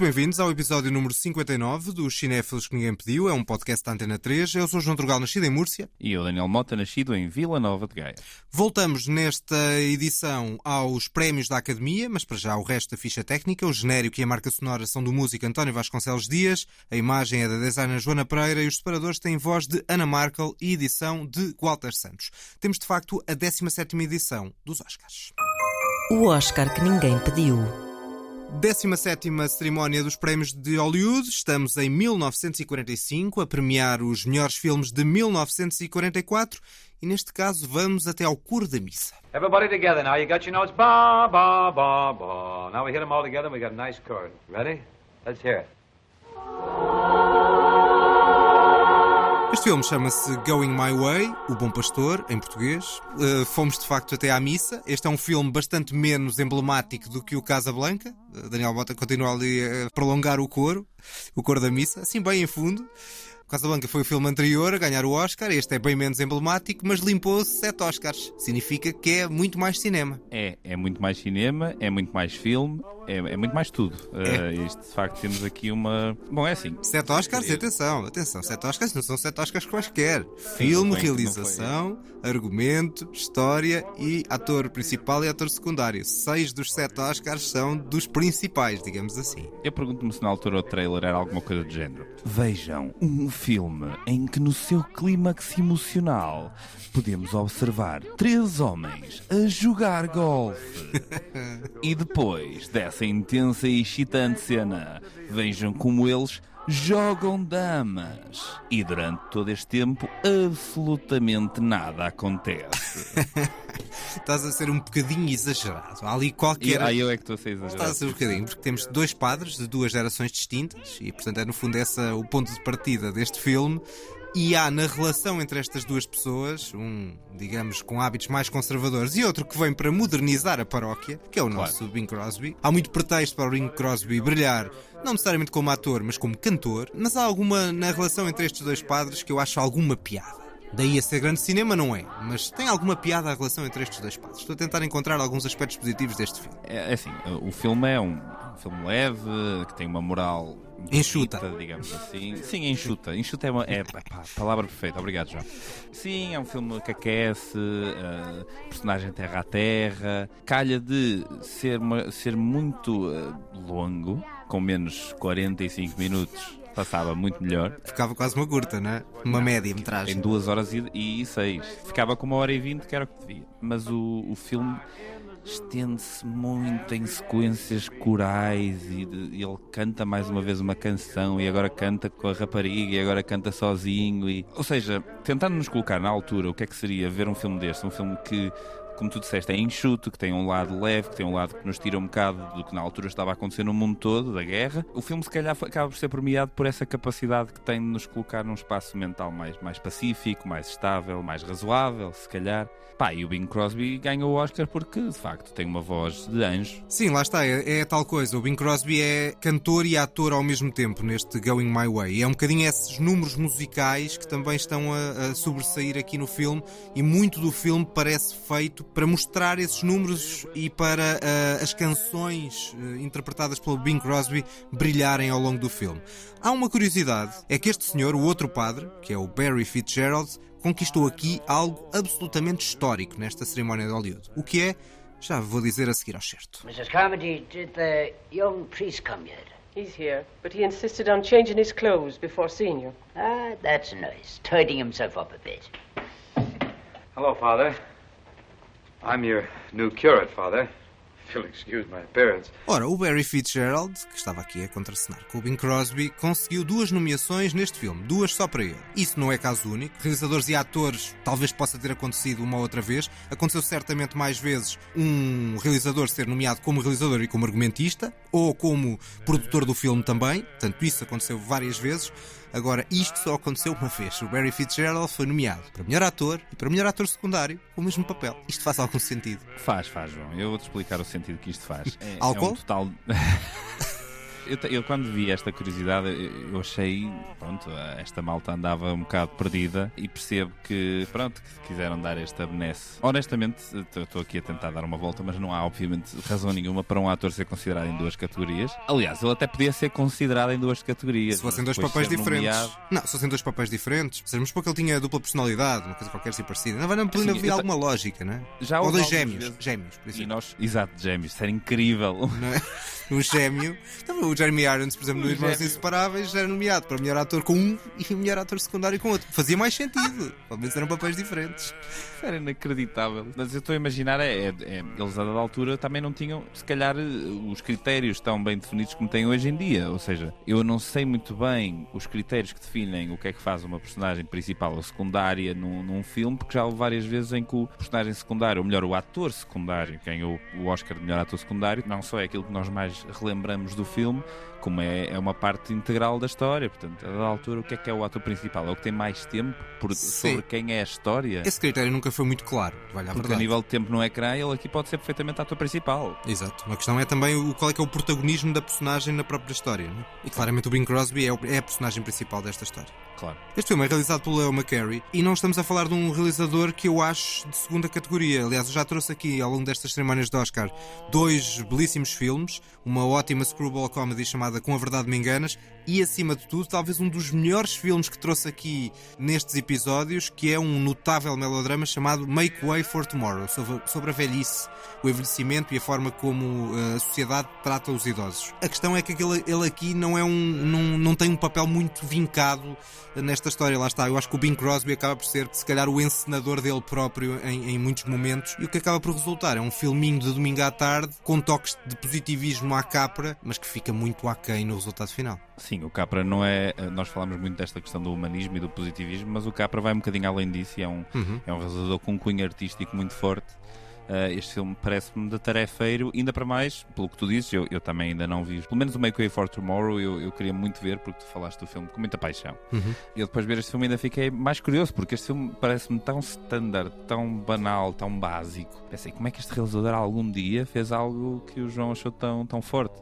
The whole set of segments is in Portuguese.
Muito bem-vindos ao episódio número 59 do Cinéfilos que Ninguém Pediu. É um podcast da Antena 3. Eu sou João Drogal, nascido em Múrcia. E eu, Daniel Mota, nascido em Vila Nova de Gaia. Voltamos nesta edição aos prémios da Academia, mas para já o resto da ficha técnica. O genérico e a marca sonora são do músico António Vasconcelos Dias, a imagem é da designer Joana Pereira e os separadores têm voz de Ana Markel e edição de Walter Santos. Temos de facto a 17ª edição dos Oscars. O Oscar que ninguém pediu. 17 cerimónia dos prémios de Hollywood. Estamos em 1945 a premiar os melhores filmes de 1944 e neste caso vamos até ao coro da missa. Everybody together now. You got your notes. Ba ba ba ba. Now we hit them all together we got a nice chord. Ready? Let's hear it. Este filme chama-se Going My Way, O Bom Pastor, em português. Uh, fomos de facto até à missa. Este é um filme bastante menos emblemático do que o Casa Blanca. Uh, Daniel Bota continua ali a prolongar o coro, o coro da missa, assim bem em fundo. Casablanca foi o filme anterior a ganhar o Oscar, este é bem menos emblemático, mas limpou-se sete Oscars. Significa que é muito mais cinema. É, é muito mais cinema, é muito mais filme, é, é muito mais tudo. É. Uh, isto, de facto, temos aqui uma. Bom, é assim. Sete Oscars, atenção, atenção, sete Oscars não são sete Oscars quaisquer. Filme, realização, argumento, história e ator principal e ator secundário. Seis dos sete Oscars são dos principais, digamos assim. Eu pergunto-me se na altura o trailer era alguma coisa do género. Vejam, um filme em que no seu clímax emocional podemos observar três homens a jogar golfe. e depois dessa intensa e excitante cena, vejam como eles jogam damas. E durante todo este tempo, absolutamente nada acontece. Estás a ser um bocadinho exagerado. Há ali qualquer. Ah, eu é que estou a ser exagerado. Estás a ser um bocadinho, porque temos dois padres de duas gerações distintas e, portanto, é no fundo essa o ponto de partida deste filme. E há na relação entre estas duas pessoas, um, digamos, com hábitos mais conservadores e outro que vem para modernizar a paróquia, que é o nosso claro. Bing Crosby. Há muito pretexto para o Bing Crosby brilhar, não necessariamente como ator, mas como cantor, mas há alguma na relação entre estes dois padres que eu acho alguma piada. Daí a ser grande cinema, não é? Mas tem alguma piada a relação entre estes dois padres. Estou a tentar encontrar alguns aspectos positivos deste filme. É, é assim, o filme é um filme leve, que tem uma moral Enxuta. Bonita, digamos assim. Sim, enxuta. Enxuta é, uma, é pá, palavra perfeita. Obrigado, João. Sim, é um filme que aquece, uh, personagem terra a terra. Calha de ser, uma, ser muito uh, longo, com menos 45 minutos. Passava muito melhor. Ficava quase uma curta, não é? Uma não, média metragem. Em duas horas e, e seis. Ficava com uma hora e vinte, que era o que devia. Mas o, o filme estende-se muito em sequências corais e, e, ele canta mais uma vez uma canção e agora canta com a rapariga e agora canta sozinho e ou seja tentando nos colocar na altura o que é que seria ver um filme deste? Um filme que como tu disseste, é enxuto, que tem um lado leve, que tem um lado que nos tira um bocado do que na altura estava a acontecer no mundo todo, da guerra. O filme, se calhar, acaba por ser premiado por essa capacidade que tem de nos colocar num espaço mental mais, mais pacífico, mais estável, mais razoável, se calhar. Pá, e o Bing Crosby ganhou o Oscar porque, de facto, tem uma voz de anjo. Sim, lá está, é, é tal coisa. O Bing Crosby é cantor e ator ao mesmo tempo neste Going My Way. É um bocadinho esses números musicais que também estão a, a sobressair aqui no filme e muito do filme parece feito para mostrar esses números e para uh, as canções uh, interpretadas pelo Bing Crosby brilharem ao longo do filme. Há uma curiosidade, é que este senhor, o outro padre, que é o Barry Fitzgerald, conquistou aqui algo absolutamente histórico nesta cerimónia de Hollywood. O que é? Já vou dizer a seguir ao certo. Mrs. Carmody, did the young priest come yet? He's here, but he insisted on changing his clothes before seeing you. Ah, that's nice. Tidying himself up a bit. Hello, Father. I'm your new curate, Father. Ora, o Barry Fitzgerald, que estava aqui a contracenar com o Bing Crosby, conseguiu duas nomeações neste filme, duas só para ele. Isso não é caso único. Realizadores e atores talvez possa ter acontecido uma outra vez. Aconteceu certamente mais vezes um realizador ser nomeado como realizador e como argumentista, ou como produtor do filme também. Portanto, isso aconteceu várias vezes. Agora, isto só aconteceu uma vez. O Barry Fitzgerald foi nomeado para melhor ator e para melhor ator secundário com o mesmo papel. Isto faz algum sentido? Faz, faz, João. Eu vou-te explicar o sentido que isto faz. É, Álcool? É um total... Eu, eu quando vi esta curiosidade, eu achei, pronto, esta malta andava um bocado perdida e percebo que, pronto, que quiseram dar esta benesse. Honestamente, estou aqui a tentar dar uma volta, mas não há, obviamente, razão nenhuma para um ator ser considerado em duas categorias. Aliás, ele até podia ser considerado em duas categorias. Se fossem dois papéis diferentes. nomeado- Não, se fossem dois papéis diferentes. Mas porque ele tinha dupla personalidade, uma coisa qualquer assim parecida. Não vai não Sim, havia alguma lógica, não é? Já Ou dois gêmeos. vezes- Gêmeos, por E exemplo. nós, exato, gêmeos, isso era incrível. Não é? Um gêmeo. Então, Jeremy Irons, por exemplo, no Irmãos gêmeo. Inseparáveis, era nomeado para melhor ator com um e melhor ator secundário com outro. Fazia mais sentido. Pelo menos eram papéis diferentes. Isso era inacreditável. Mas eu estou a imaginar, é, é- é- eles a dada altura também não tinham, se calhar, eh, os critérios tão bem definidos como têm hoje em dia. Ou seja, eu não sei muito bem os critérios que definem o que é que faz uma personagem principal ou secundária num, num filme, porque já houve várias vezes em que o personagem secundário, ou melhor, o ator secundário, que ganhou o Oscar de melhor ator secundário, não só é aquilo que nós mais relembramos do filme, como é, é uma parte integral da história. Portanto, a dada altura, o que é que é o ator principal? É o que tem mais tempo por- sobre quem é a história? Esse critério nunca foi muito claro. Vale a Porque a verdade. nível de tempo no ecrã, ele aqui pode ser perfeitamente ator principal. Exato. A questão é também o, qual é que é o protagonismo da personagem na própria história. não é? E claramente o Bing Crosby é, o- é a personagem principal desta história. Claro. Este filme é realizado pelo Leo McCarey e não estamos a falar de um realizador que eu acho de segunda categoria. Aliás, eu já trouxe aqui ao longo destas cerimónias de Oscar dois belíssimos filmes, uma ótima screwball comedy chamada Com a Verdade Me Enganas e, acima de tudo, talvez um dos melhores filmes que trouxe aqui nestes episódios, que é um notável melodrama chamado Make Way for Tomorrow, sobre, a velhice, o envelhecimento e a forma como eh, a sociedade trata os idosos. A questão é que aquele, ele aqui não, é um, não, não tem um papel muito vincado nesta história. Lá está, eu acho que o Bing Crosby acaba por ser, se calhar, o encenador dele próprio em, em muitos momentos e o que acaba por resultar é um filminho de domingo à tarde com toques de positivismo à capra, mas que fica muito aquém no resultado final. Sim, o Capra não é. Nós falamos muito desta questão do humanismo e do positivismo, mas o Capra vai um bocadinho além disso e é um, é um realizador com um cunho artístico muito forte. Ah, este filme parece-me de tarefeiro, ainda para mais, pelo que tu dizes, eu, eu também ainda não vi. Pelo menos o Make Way for Tomorrow eu, eu queria muito ver, porque tu falaste do filme com muita paixão. E eu depois de ver este filme ainda fiquei mais curioso, porque este filme parece-me tão standard, tão banal, tão básico. Pensei, como é que este realizador algum dia fez algo que o João achou tão, tão forte?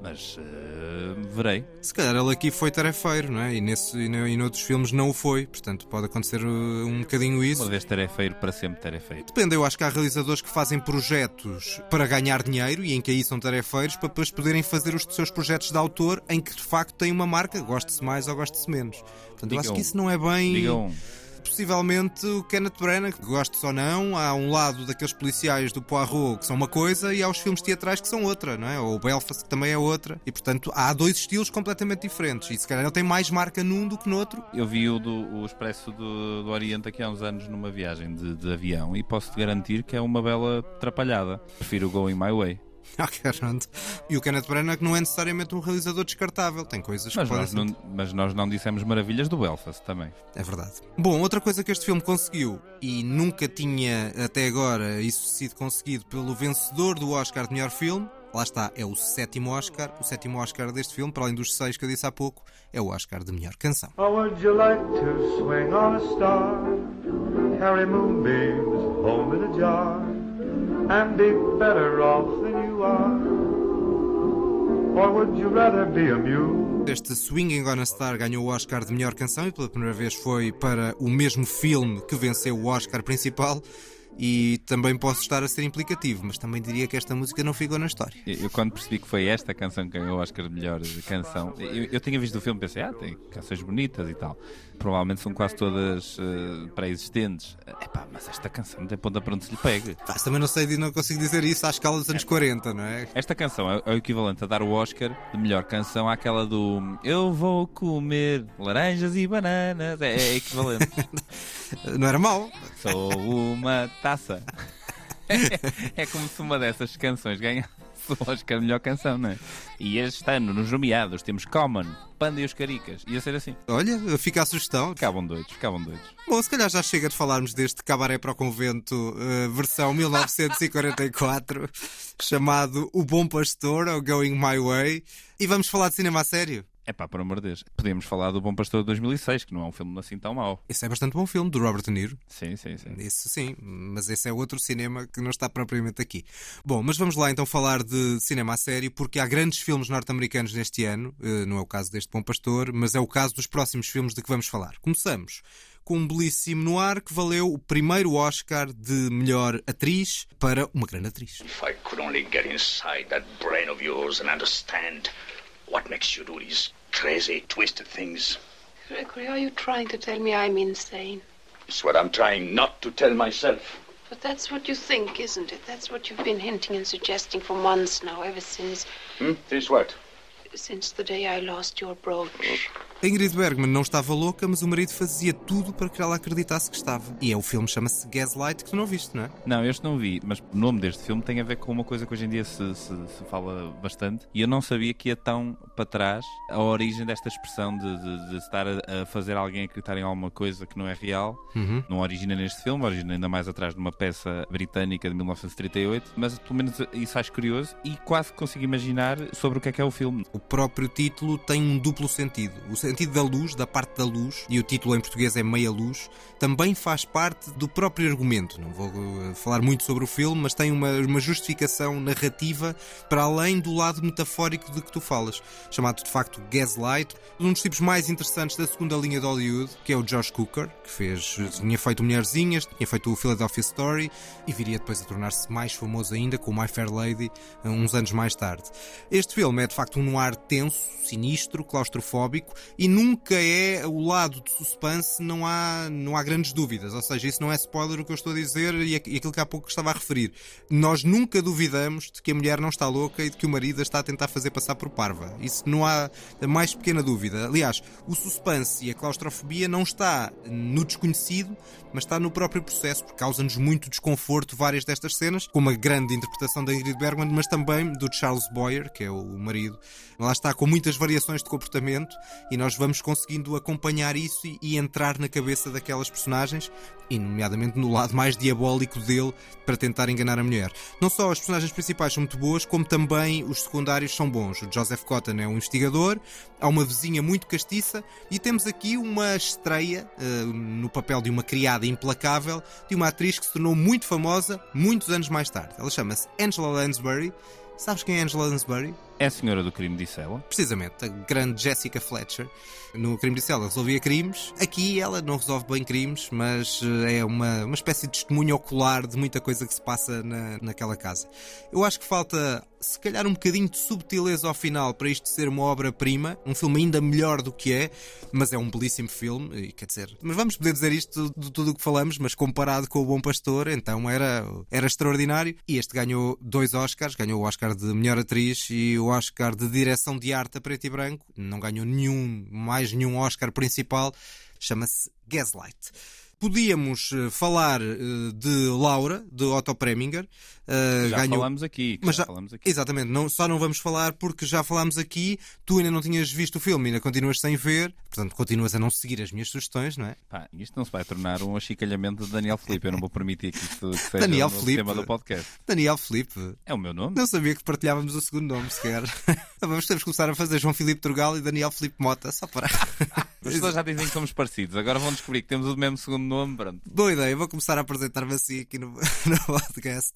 Mas ah, verei. Se calhar ele aqui foi tarefeiro, não é? E, nesse, e, no- e noutros filmes não o foi, portanto pode acontecer uh, um bocadinho isso. Uma vez tarefeiro, para sempre tarefeiro. Depende, eu acho que há realizadores que fazem projetos para ganhar dinheiro e em que aí são tarefeiros para depois poderem fazer os seus projetos de autor em que de facto tem uma marca, goste-se mais ou goste-se menos. Portanto, eu acho que isso não é bem. Diga um. Possivelmente o Kenneth Branagh, que goste ou não, há um lado daqueles policiais do Poirot que são uma coisa e há os filmes teatrais que são outra, não é? Ou o Belfast que também é outra. E portanto há dois estilos completamente diferentes. E se calhar ele tem mais marca num do que no outro. Eu vi o, do, o Expresso do, do Oriente aqui há uns anos numa viagem de, de avião e posso-te garantir que é uma bela atrapalhada. Prefiro o Going My Way. Ok, pronto. E o Kenneth Branagh não é necessariamente um realizador descartável. Tem coisas Mas que podem nós, ser não, mas nós não dissemos maravilhas do Belfast também. É verdade. Bom, outra coisa que este filme conseguiu e nunca tinha até agora isso sido conseguido pelo vencedor do Oscar de melhor filme, lá está, é o sétimo Oscar. O sétimo Oscar deste filme, para além dos seis que eu disse há pouco, é o Oscar de melhor canção. Or would you like to swing on a star? Carry moonbeams home in a jar and be better off than Este Swinging on a Star ganhou o Oscar de melhor canção e pela primeira vez foi para o mesmo filme que venceu o Oscar principal. E também posso estar a ser implicativo, mas também diria que esta música não ficou na história. Eu, quando percebi que foi esta canção que ganhou o Oscar de melhor canção, eu, eu tinha visto o filme e pensei, ah, tem canções bonitas e tal. Provavelmente são quase todas eh, pré-existentes. Epá, mas esta canção não tem ponta para onde se lhe pegue. Pá, também não sei, não consigo dizer isso à escala dos anos 40, não é? Esta canção é, é o equivalente a dar o Oscar de melhor canção àquela do Eu vou comer laranjas e bananas. É, é equivalente. Não era mau. Sou uma taça. É, como se uma dessas canções ganhasse o Oscar de melhor canção, não é? E este ano, nos nomeados, temos Common, Panda e os Caricas. Ia ser assim. Olha, fica a sugestão. Ficavam doidos, ficavam doidos. Bom, se calhar já chega de falarmos deste Cabaré para o Convento, eh, versão 1944, chamado O Bom Pastor, ou Going My Way. E vamos falar de cinema a sério? É pá, por amor de Deus. Podemos falar do Bom Pastor de 2006, que não é um filme assim tão mau. Esse é bastante bom filme, do Robert De Niro. Sim, sim, sim. Esse sim, mas esse é outro cinema que não está propriamente aqui. Bom, mas vamos lá então falar de cinema a sério, porque há grandes filmes norte-americanos neste ano, eh, não é o caso deste Bom Pastor, mas é o caso dos próximos filmes de que vamos falar. Começamos com um belíssimo noir que valeu o primeiro Oscar de melhor atriz para uma grande atriz. If I could only get inside that brain of yours and understand what makes you do these crazy, twisted things. Gregory, are you trying to tell me I'm insane? It's what I'm trying not to tell myself. But that's what you think, isn't it? That's what you've been hinting and suggesting for months now, ever since Hmm? Since what? Since the day I lost your brooch. A Ingrid Bergman não estava louca, mas o marido fazia tudo para que ela acreditasse que estava. E é o filme chama-se Gaslight, que tu não viste, não é? Não, este não vi, mas o nome deste filme tem a ver com uma coisa que hoje em dia se, se, se fala bastante e eu não sabia que ia tão para trás a origem desta expressão de, de- de estar a, a fazer alguém acreditar em alguma coisa que não é real. Não origina neste filme, origina ainda mais atrás de uma peça britânica de 1938, mas pelo menos isso acho curioso e quase consigo imaginar sobre o que é que é o filme. O próprio título tem um duplo sentido. O sentido da luz, da parte da luz, e o título em português é Meia Luz, também faz parte do próprio argumento. Não vou eh, falar muito sobre o filme, mas tem uma, uma justificação narrativa para além do lado metafórico de que tu falas, chamado de facto Gaslight. Um dos tipos mais interessantes da segunda linha de Hollywood, que é o Josh Cooker, que fez, tinha feito Mulherzinhas, tinha feito o Philadelphia Story e viria depois a tornar-se mais famoso ainda com My Fair Lady, eh, uns anos mais tarde. Este filme é de facto um noir tenso, sinistro, claustrofóbico e nunca é o lado de suspense, não há, não há grandes dúvidas. Ou seja, isso não é spoiler o que eu estou a dizer e aqu- aquilo que há pouco estava a referir. Nós nunca duvidamos de que a mulher não está louca e de que o marido está a tentar fazer passar por parva. Isso não há a mais pequena dúvida. Aliás, o suspense e a claustrofobia não está no desconhecido, mas está no próprio processo, porque causa-nos muito desconforto várias destas cenas, com uma grande interpretação da Ingrid Bergman, mas também do Charles Boyer, que é o marido. Lá está com muitas variações de comportamento e nós vamos conseguindo acompanhar isso e, e entrar na cabeça daquelas personagens, e nomeadamente no lado mais diabólico dele, para tentar enganar a mulher. Não só as personagens principais são muito boas, como também os secundários são bons. O Joseph Cotton é um investigador, há uma vizinha muito castiça e temos aqui uma estreia eh, no papel de uma criada implacável de uma atriz que se tornou muito famosa muitos anos mais tarde. Ela chama-se Angela Lansbury. Sabes quem é Angela Lansbury? É a senhora do crime, disse ela. Precisamente, a grande Jessica Fletcher. No crime disse ela resolvia crimes. Aqui ela não resolve bem crimes, mas eh, é uma, uma espécie de testemunho ocular de muita coisa que se passa na, naquela casa. Eu acho que falta, se calhar, um bocadinho de subtileza ao final para isto ser uma obra-prima. Um filme ainda melhor do que é, mas é um belíssimo filme. E, quer dizer, mas vamos poder dizer isto de tudo o que falamos, mas comparado com o Bom Pastor, então era, era extraordinário. E este ganhou dois Oscars: ganhou o Oscar de melhor atriz e o Oscar de direção de arte a preto e branco. Não ganhou nenhum, mais nenhum Oscar principal. Chama-se Gaslight. Podíamos eh, falar eh, de Laura, de Otto Preminger. Eh, Já ganhou... falamos aqui. Mas já falamos aqui. Exatamente, não, só não vamos falar porque já falámos aqui, tu ainda não tinhas visto o filme, ainda continuas sem ver, portanto continuas a não seguir as minhas sugestões, não é? Pá, isto não se vai tornar um achicalhamento de Daniel Felipe. Eu não vou permitir que isto seja Daniel o Felipe. tema do podcast. Daniel Felipe, É o meu nome? não sabia que partilhávamos o segundo nome sequer. vamos temos que começar a fazer João Filipe Turgal e Daniel Felipe Mota, só para. As pessoas já dizem que somos parecidos. Agora vão descobrir que temos o mesmo segundo nome. Pronto. Boa ideia, vou começar a apresentar-me assim aqui no, no podcast.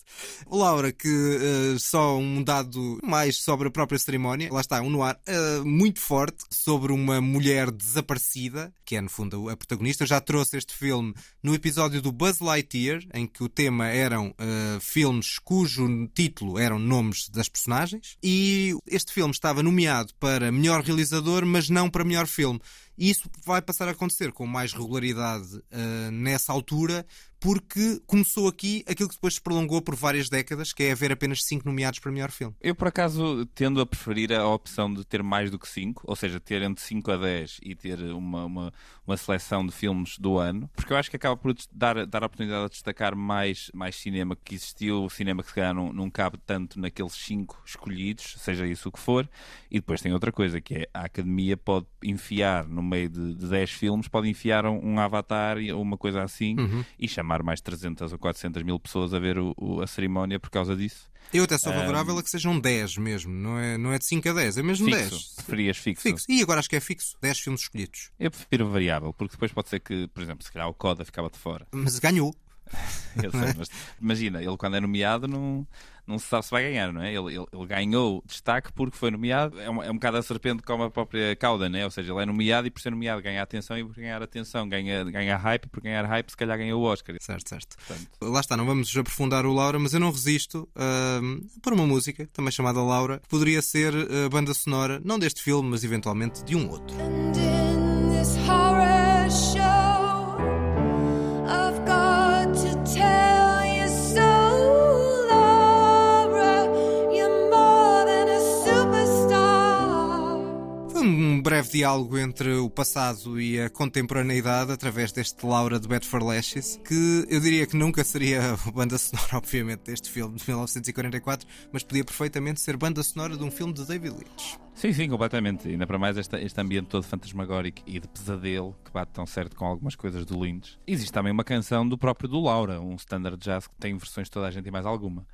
Laura, que eh, só um dado mais sobre a própria cerimónia, lá está, um noir eh, muito forte sobre uma mulher desaparecida, que é no fundo a protagonista. Eu já trouxe este filme no episódio do Buzz Lightyear, em que o tema eram eh, filmes cujo título eram nomes das personagens. E este filme estava nomeado para melhor realizador, mas não para melhor filme. E isso vai passar a acontecer com mais regularidade ah, nessa altura, porque começou aqui aquilo que depois se prolongou por várias décadas, que é haver apenas 5 nomeados para melhor filme. Eu, por acaso, tendo a preferir a opção de ter mais do que 5, ou seja, ter entre 5 a 10 e ter uma, uma, uma seleção de filmes do ano, porque eu acho que acaba por dar, dar a oportunidade de destacar mais, mais cinema que existiu, cinema que se calhar não, não cabe tanto naqueles 5 escolhidos, seja isso o que for, e depois tem outra coisa, que é a Academia pode enfiar no meio de, de 10 filmes, pode enfiar um, um Avatar ou uma coisa assim e chamar chamar mais 300 ou 400 mil pessoas a ver o- o- a cerimónia por causa disso. Eu até sou favorável a que sejam 10 mesmo, não é, não é de 5 a 10, é mesmo Fixo. 10. Preferias fixo? Fixo. E agora acho que é fixo, 10 filmes escolhidos. Eu prefiro variável, porque depois pode ser que, por exemplo, se calhar o Coda ficava de fora. Mas ganhou. Eu sei, mas imagina, ele quando é nomeado não, não se sabe se vai ganhar, não é? Ele, ele, ele ganhou destaque porque foi nomeado. É um, é um bocado a serpente como a própria cauda, né? Ou seja, ele é nomeado e por ser nomeado ganha atenção e por ganhar atenção ganha, ganha hype e por ganhar hype se calhar ganha o Oscar. Certo, certo. Portanto, Lá está, não vamos aprofundar o Laura, mas eu não resisto ahm, por uma música, também chamada Laura, que poderia ser a banda sonora, não deste filme, mas eventualmente de um outro. And in this horror diálogo entre o passado e a contemporaneidade através deste Laura de Bad for Lashes, que eu diria que nunca seria banda sonora, obviamente, deste filme de 1944, mas podia perfeitamente ser banda sonora de um filme de David Lynch. Sim, sim, completamente. Ainda para mais este, este ambiente todo fantasmagórico e de pesadelo que bate tão certo com algumas coisas do Lynch. Existe também uma canção do próprio do Laura, um standard jazz que tem versões de toda a gente e mais alguma.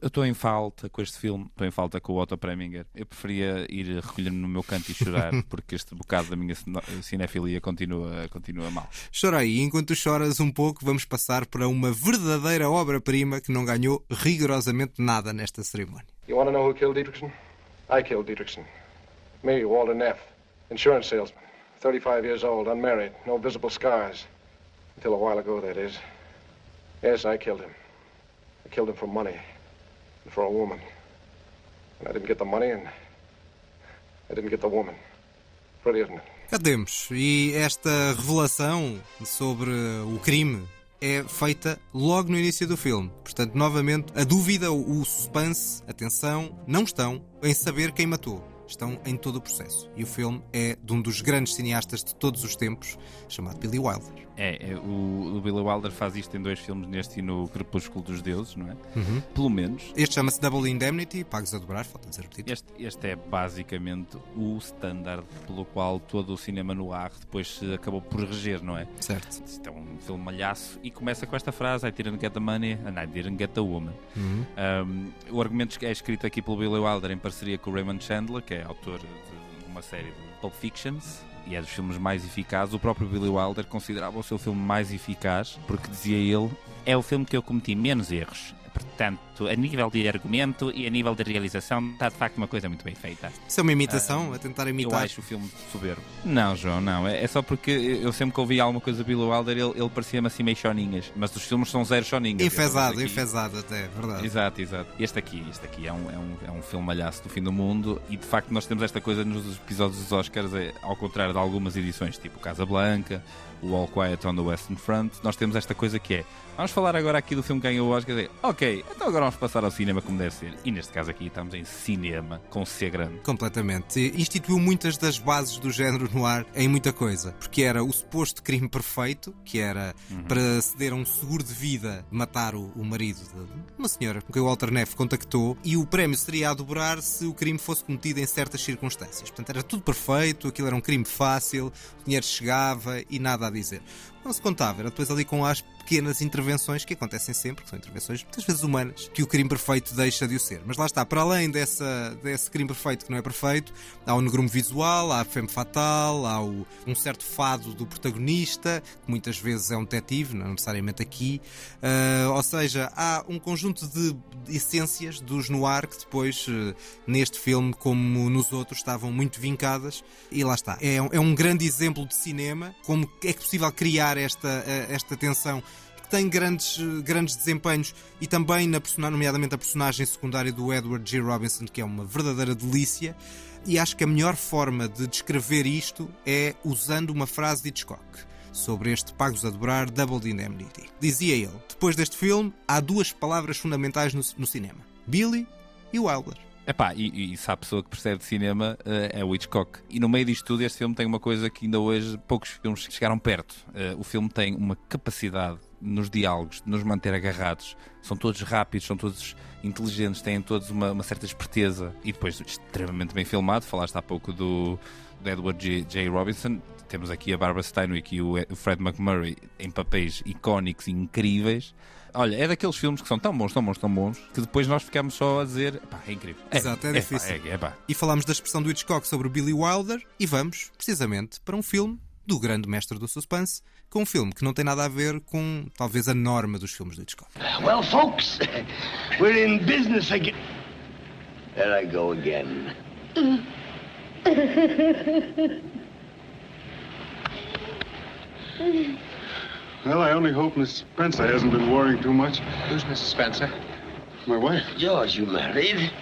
Eu estou em falta com este filme, estou em falta com o Otto Preminger. Eu preferia ir recolher-me no meu canto e chorar, porque este bocado da minha cine- cinefilia continua, continua mal. Chora aí, enquanto choras um pouco, vamos passar para uma verdadeira obra-prima que não ganhou rigorosamente nada nesta cerimónia. You want to know who killed Dietrichson? I killed Dietrichson. Me, Walter Neff, insurance salesman. 35 years old, unmarried, no visible scars. Until a while ago, that is. Yes, I killed him. I killed him for money and for a woman. And I didn't get the money and I didn't get the woman. Pretty, isn't it? Cá temos. E esta revelação sobre o crime é feita logo no início do filme. Portanto, novamente, a dúvida, o suspense, a tensão, não estão em saber quem matou. Estão em todo o processo. E o filme é de um dos grandes cineastas de todos os tempos, chamado Billy Wilder. É, é, o, o Billy Wilder faz isto em dois filmes, neste e no Crepúsculo dos Deuses, não é? Uhum. Pelo menos. Este chama-se Double Indemnity, pagos a dobrar, falta dizer o título. Este, este é basicamente o standard pelo qual todo o cinema no ar depois se acabou por reger, não é? Certo. Isto é um filme malhaço e começa com esta frase: I didn't get the money and I didn't get the woman. Uhum. Um, o argumento é escrito aqui pelo Billy Wilder em parceria com o Raymond Chandler, que é autor de uma série de Pulp Fictions e é dos filmes mais eficazes. O próprio Billy Wilder considerava o seu filme mais eficaz porque dizia ele: é o filme que eu cometi menos erros. Portanto, a nível de argumento e a nível de realização, está de facto uma coisa muito bem feita. Isso é uma imitação, a tentar Eu imitar. acho o filme soberbo. Não, João, não. É, é só porque eu sempre que ouvi alguma coisa do Billy Wilder, ele, ele parecia-me assim meio choninhas. Mas os filmes são zero choninhas. Enfesado, enfesado até, é verdade. Exato, exato. Este aqui, este aqui é um, é, um, é um filme malhaço do fim do mundo e de facto nós temos esta coisa nos episódios dos Oscars, é, ao contrário de algumas edições, tipo Casa Blanca, o All Quiet on the Western Front, nós temos esta coisa que é vamos falar agora aqui do filme que ganhou o Oscar ok, então agora vamos passar ao cinema como deve ser. E neste caso aqui estamos em cinema, com C grande. Completamente. Instituiu muitas das bases do género no ar em muita coisa. Porque era o suposto crime perfeito, que era para ceder a um seguro de vida matar o, o marido de uma senhora com quem o Walter Neff contactou, e o prémio seria a dobrar se o crime fosse cometido em certas circunstâncias. Portanto, era tudo perfeito, aquilo era um crime fácil, o dinheiro chegava e nada a dizer. Não se contava, era depois ali com as pequenas intervenções que acontecem sempre, que são intervenções muitas vezes humanas, que o crime perfeito deixa de o ser. Mas lá está, para além dessa, desse crime perfeito que não é perfeito, há o negrume visual, há a femme fatal, há o- um certo fado do protagonista, que muitas vezes é um detetive, não necessariamente aqui. Ah, ou seja, há um conjunto de essências dos noir que depois, eh, neste filme, como nos outros, estavam muito vincadas. E lá está. É, é um grande exemplo de cinema, como é que é possível criar esta, eh, esta tensão que tem grandes, grandes desempenhos e também, na nomeadamente, a personagem secundária do Edward G. Robinson, que é uma verdadeira delícia. E acho que a melhor forma de descrever isto é usando uma frase de Hitchcock sobre este Pagos a Dobrar Double Indemnity. Dizia ele: depois deste filme, há duas palavras fundamentais no, no cinema: Billy e Wilder. Epá, e, e se há pessoa que percebe de cinema eh, é o Hitchcock. E no meio disto tudo, este filme tem uma coisa que ainda hoje poucos filmes chegaram perto. Eh, o filme tem uma capacidade nos diálogos de nos manter agarrados. São todos rápidos, são todos inteligentes, têm todos uma, uma certa esperteza e depois extremamente bem filmado. Falaste há pouco do, de Edward J. J. Robinson. Temos aqui a Barbara Stanwyck e o Fred McMurray em papéis icónicos e incríveis. Olha, é daqueles filmes que são tão bons, tão bons, tão bons, que depois nós ficamos só a dizer, pá, é incrível. É, Exato, é pá, difícil. é, é, pá. E falámos da expressão do Hitchcock sobre o Billy Wilder e vamos, precisamente, para um filme do grande mestre do suspense, com um filme que não tem nada a ver com, talvez, a norma dos filmes do Hitchcock. Well, folks, we're in business again. There I go again. Well, I only hope Miss Spencer hasn't been worrying too much. Who's Mrs. Spencer? My wife. George, you married?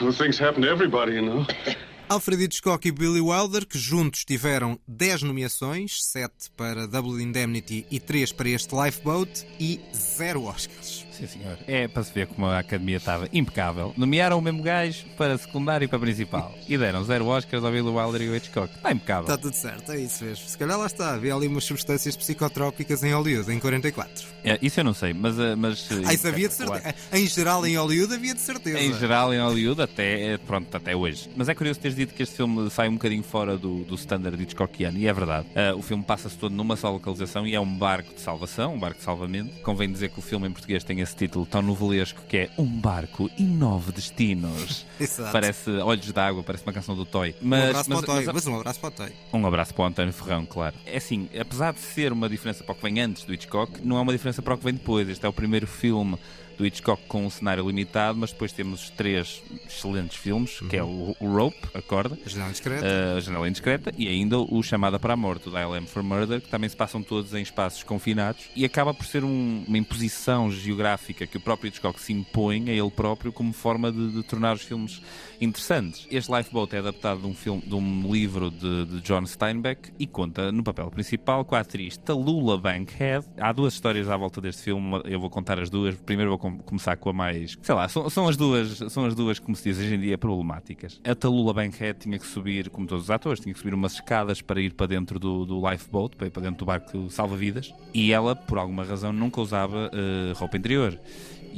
Well, things happen to everybody, you know. Alfred Hitchcock e Billy Wilder, que juntos tiveram 10 nomeações, 7 para Double Indemnity e 3 para este Lifeboat e 0 Oscars. Sim, senhor. É para se ver como a academia estava impecável. Nomearam o mesmo gajo para secundário e para principal. E deram zero Oscars ao Billy Wilder e ao Hitchcock. Está impecável. Está tudo certo, é isso mesmo. Se calhar lá está, havia ali umas substâncias psicotrópicas em Hollywood, em 44. É, isso eu não sei, mas. eh, mas Ah, isso havia de certeza. Em geral, em Hollywood, havia de certeza. Em geral, em Hollywood, até, eh, pronto, até hoje. Mas é curioso teres dito que este filme sai um bocadinho fora do, do standard Hitchcockiano, e é verdade. Ah, o filme passa-se todo numa só localização e é um barco de salvação, um barco de salvamento. Convém dizer que o filme em português tem esse título tão novelesco que é Um Barco e Nove Destinos. Exato. Parece Olhos d'Água, parece uma canção do Toy. um abraço para o Toy, mas um abraço para o Toy. Um abraço para o António Ferrão, claro. É assim, apesar de ser uma diferença para o que vem antes do Hitchcock, não é uma diferença para o que vem depois. Este é o primeiro filme do Hitchcock com um cenário limitado, mas depois temos três excelentes filmes, que é o, o Rope, a corda, A Janela Indiscreta. a Janela Indiscreta e ainda o Chamada para a Morte, o Dial M for Murder, que também se passam todos em espaços confinados e acaba por ser um- uma imposição geográfica que o próprio Hitchcock se impõe a ele próprio como forma de, de tornar os filmes interessantes. Este Lifeboat é adaptado de um, filme, de um livro de, de John Steinbeck e conta no papel principal com a atriz Tallulah Bankhead. Há duas histórias à volta deste filme, eu vou contar as duas. Primeiro vou com- começar com a mais, sei lá, são, são as duas, são as duas como se diz hoje em dia problemáticas. A Tallulah Bankhead tinha que subir, como todos os atores, tinha que subir umas escadas para ir para dentro do, do lifeboat, para ir para dentro do barco salva-vidas, e ela, por alguma razão, nunca usava eh, roupa interior.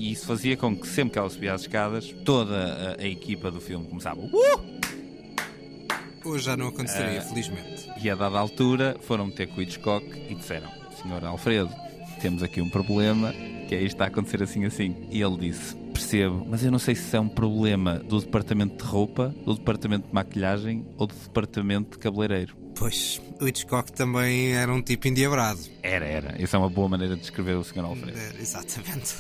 E isso fazia com que sempre que ela subia as escadas, toda a, a equipa do filme começava "Uh!" Hoje já não aconteceria, Ah. felizmente. E a dada altura foram ter com o Hitchcock e disseram: Senhor Alfredo, temos aqui um problema, que é isto está a acontecer assim assim. E ele disse: Percebo, mas eu não sei se é um problema do departamento de roupa, do departamento de maquilhagem ou do departamento de cabeleireiro. Pois, o Hitchcock também era um tipo endiabrado. Era, era. Essa é uma boa maneira de descrever o Sr. Alfredo. Era, exatamente.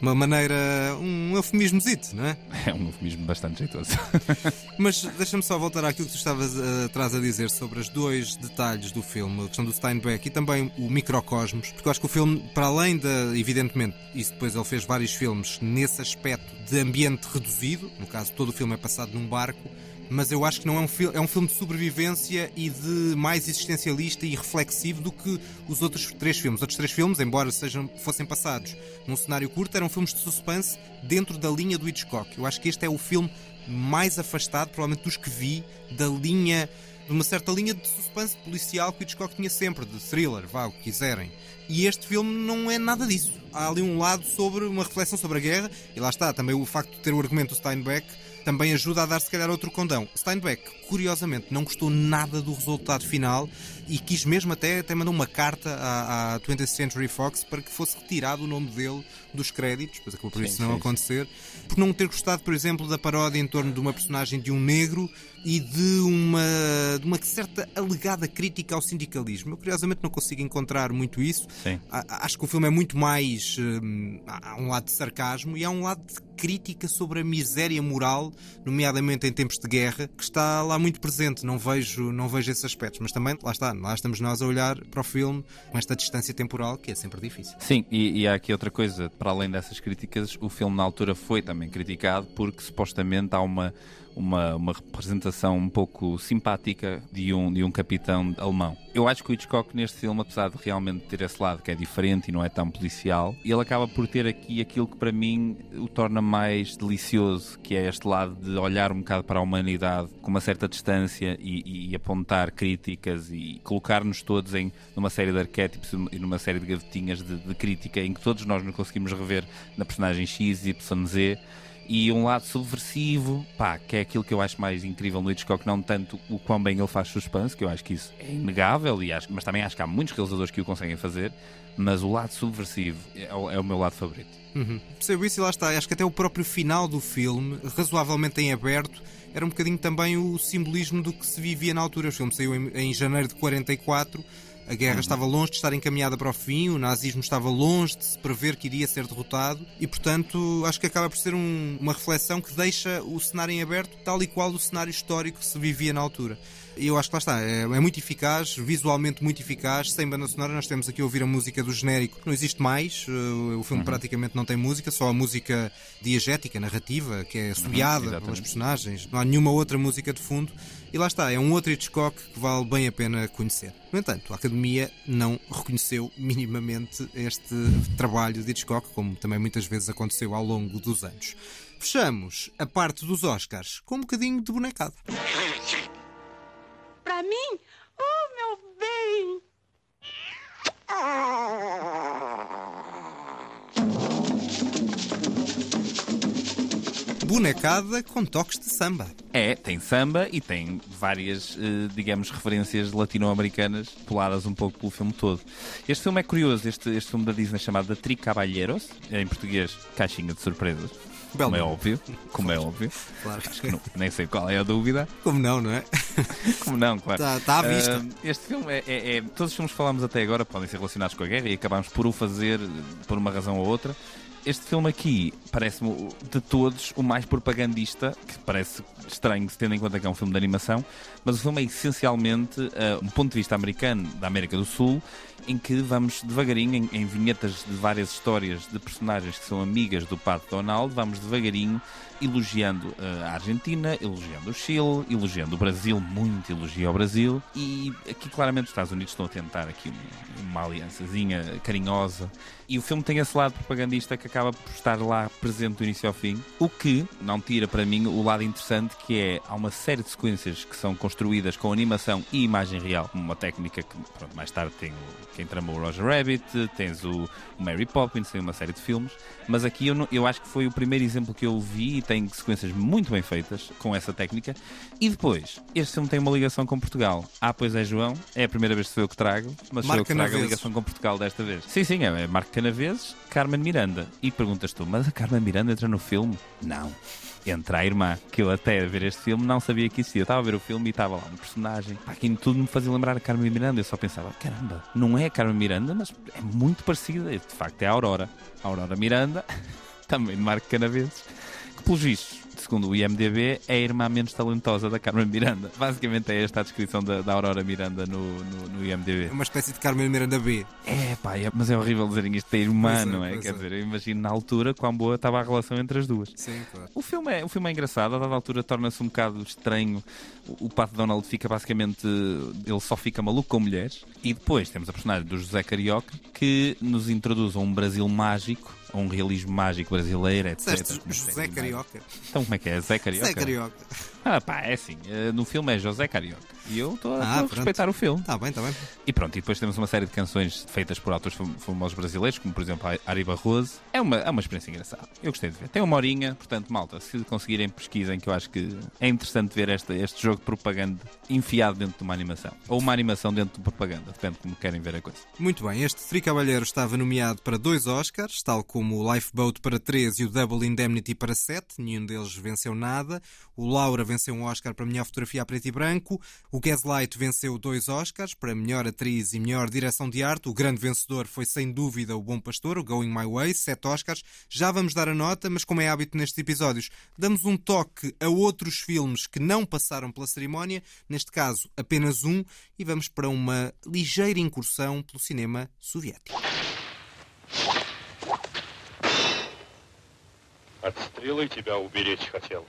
Uma maneira, um eufemismozito, não é? É um eufemismo bastante jeitoso. Mas deixa-me só voltar àquilo que tu estavas eh, atrás a dizer sobre os dois detalhes do filme, a questão do Steinbeck e também o microcosmos, porque eu acho que o filme, para além da, evidentemente, isso depois ele fez vários filmes nesse aspecto de ambiente reduzido, no caso todo o filme é passado num barco, mas eu acho que não é um filme, é um filme de sobrevivência e de mais existencialista e reflexivo do que os outros três filmes. Os outros três filmes, embora sejam, fossem passados num cenário curto, eram filmes de suspense dentro da linha do Hitchcock. Eu acho que este é o filme mais afastado, provavelmente dos que vi, da linha, de uma certa linha de suspense policial que o Hitchcock tinha sempre, de thriller, vá, o que quiserem. E este filme não é nada disso. Há ali um lado sobre uma reflexão sobre a guerra, e lá está, também o facto de ter o argumento do Steinbeck também ajuda a dar se calhar outro condão. Steinbeck, curiosamente, não gostou nada do resultado final e quis mesmo até, até mandou uma carta à, à 20th Century Fox para que fosse retirado o nome dele dos créditos, depois acabou por Sim, isso não sim, sim. acontecer, por não ter gostado, por exemplo, da paródia em torno de uma personagem de um negro e de uma, de uma certa alegada crítica ao sindicalismo. Eu, curiosamente, não consigo encontrar muito isso. Sim. A- Acho que o filme é muito mais. hum, há um lado de sarcasmo e há um lado de crítica sobre a miséria moral, nomeadamente em tempos de guerra, que está lá muito presente. Não vejo, não vejo esses aspectos, mas também, lá está, lá estamos nós a olhar para o filme com esta distância temporal que é sempre difícil. Sim, e, e há aqui outra coisa, para além dessas críticas, o filme na altura foi também criticado porque supostamente há uma, uma, uma representação um pouco simpática de um, de um capitão alemão. Eu acho que o Hitchcock neste filme, apesar de realmente ter esse lado que é diferente e não é tão policial, ele acaba por ter aqui aquilo que para mim o torna mais delicioso, que é este lado de olhar um bocado para a humanidade com uma certa distância e, e apontar críticas e colocar-nos todos em numa série de arquétipos e numa série de gavetinhas de, de crítica em que todos nós nos conseguimos rever na personagem X, Y, Z e um lado subversivo, pá, que é aquilo que eu acho mais incrível no Hitchcock, não tanto o quão bem ele faz suspense, que eu acho que isso é inegável, e acho, mas também acho que há muitos realizadores que o conseguem fazer, mas o lado subversivo é, o- é o meu lado favorito. Uhum. Percebo isso e lá está. Acho que até o próprio final do filme, razoavelmente em aberto, era um bocadinho também o simbolismo do que se vivia na altura. O filme saiu em, em janeiro de 44. A guerra estava longe de estar encaminhada para o fim, o nazismo estava longe de se prever que iria ser derrotado e, portanto, acho que acaba por ser um- uma reflexão que deixa o cenário em aberto, tal e qual o cenário histórico que se vivia na altura. E eu acho que lá está, é, é muito eficaz, visualmente muito eficaz. Sem banda sonora, nós temos aqui a ouvir a música do genérico, que não existe mais. eh, O filme praticamente não tem música, só a música diegética, narrativa, que é assobiada pelas exatamente. personagens. Não há nenhuma outra música de fundo. E lá está, é um outro Hitchcock que vale bem a pena conhecer. No entanto, a Academia não reconheceu minimamente este trabalho de Hitchcock, como também muitas vezes aconteceu ao longo dos anos. Fechamos a parte dos Oscars com um bocadinho de bonecada. Pra mim? Oh, meu bem! Bonecada com toques de samba. É, tem samba e tem várias, eh, digamos, referências latino-americanas puladas um pouco pelo filme todo. Este filme é curioso, este, este filme da Disney chamado Tri Caballeros, em português, Caixinha de Surpresas. Belo como é óbvio, como é óbvio. Claro. Acho que não- nem sei qual é a dúvida. Como não, não é? Como não, claro. Tá- tá à vista. Ah, este filme é, é- é- Todos os filmes que falámos até agora podem ser relacionados com a guerra e acabámos por o fazer por uma razão ou outra. Este filme aqui parece-me de todos o mais propagandista, que parece estranho tendo em conta que é um filme de animação, mas o filme é essencialmente ah, um ponto de vista americano da América do Sul, em que vamos devagarinho, em, em vinhetas de várias histórias de personagens que são amigas do Pato Donald, vamos devagarinho elogiando ah, a Argentina, elogiando o Chile, elogiando o Brasil, muito elogio ao Brasil, e aqui claramente os Estados Unidos estão a tentar aqui um- uma aliançazinha carinhosa, e o filme tem esse lado propagandista que acaba por estar lá presente do início ao fim, o que não tira para mim o lado interessante que é, há uma série de sequências que são construídas com animação e imagem real, uma técnica que pronto, mais tarde tem o, quem tramou o Roger Rabbit, tens o, o Mary Poppins, tem uma série de filmes, mas aqui eu, não- eu acho que foi o primeiro exemplo que eu vi e tem sequências muito bem feitas com essa técnica. E depois, este filme tem uma ligação com Portugal. Ah, pois é, João, é a primeira vez que sou eu que trago, mas sou eu que trago a ligação com Portugal desta vez. Sim, sim, é, é Marco Canaveses, Carmen Miranda. E perguntas tu, mas a Carmen Miranda entra no filme? Não. Entra a irmã, que eu até a ver este filme não sabia que existia. Eu estava a ver o filme e estava lá um personagem. Pá, aquilo tudo me fazia lembrar a Carmen Miranda. Eu só pensava, caramba, não é a Carmen Miranda, mas é muito parecida. De facto, é a Aurora. A Aurora Miranda, também de Marco Canaveses, que, pelos vistos, segundo o IMDB, é a irmã menos talentosa da Carmen Miranda. Basicamente é esta a descrição da, da Aurora Miranda no, no, no IMDB. É uma espécie de Carmen Miranda B. É, pá, é- mas é horrível dizerem isto da irmã, é, não é? Quer é. dizer, eu imagino na altura quão boa estava a relação entre as duas. Sim, claro. O filme é, o filme é engraçado, a dada altura torna-se um bocado estranho. O, o Pato Donald fica basicamente. Ele só fica maluco com mulheres. E depois temos a personagem do José Carioca que nos introduz a um Brasil mágico, a um realismo mágico brasileiro, etc. José Carioca. Então como é que é? Zé Carioca? Zé Carioca. Ah, pá, é assim. eh, No filme é José Carioca. E eu estou a- Ah, a pronto. respeitar o filme. Está bem, está bem. E pronto, e depois temos uma série de canções feitas por autores fam- famosos brasileiros, como por exemplo a Ari Barroso. É uma, é uma experiência engraçada. Eu gostei de ver. Tem uma horinha, portanto, malta, se conseguirem pesquisem, que eu acho que é interessante ver este, este jogo de propaganda enfiado dentro de uma animação. Ou uma animação dentro de propaganda, depende de como querem ver a coisa. Muito bem, este Three Cavalheiro estava nomeado para dois Oscars, tal como o Lifeboat para três e o Double Indemnity para sete. Nenhum deles venceu nada. O Laura venceu um Oscar para melhor fotografia a preto e branco. O Gaslight venceu dois Oscars para melhor atriz e melhor direção de arte. O grande vencedor foi sem dúvida o Bom Pastor, o Going My Way, sete Oscars. Já vamos dar a nota, mas como é hábito nestes episódios, damos um toque a outros filmes que não passaram pela cerimónia, neste caso apenas um, e vamos para uma ligeira incursão pelo cinema soviético. От стрелы тебя уберечь хотел.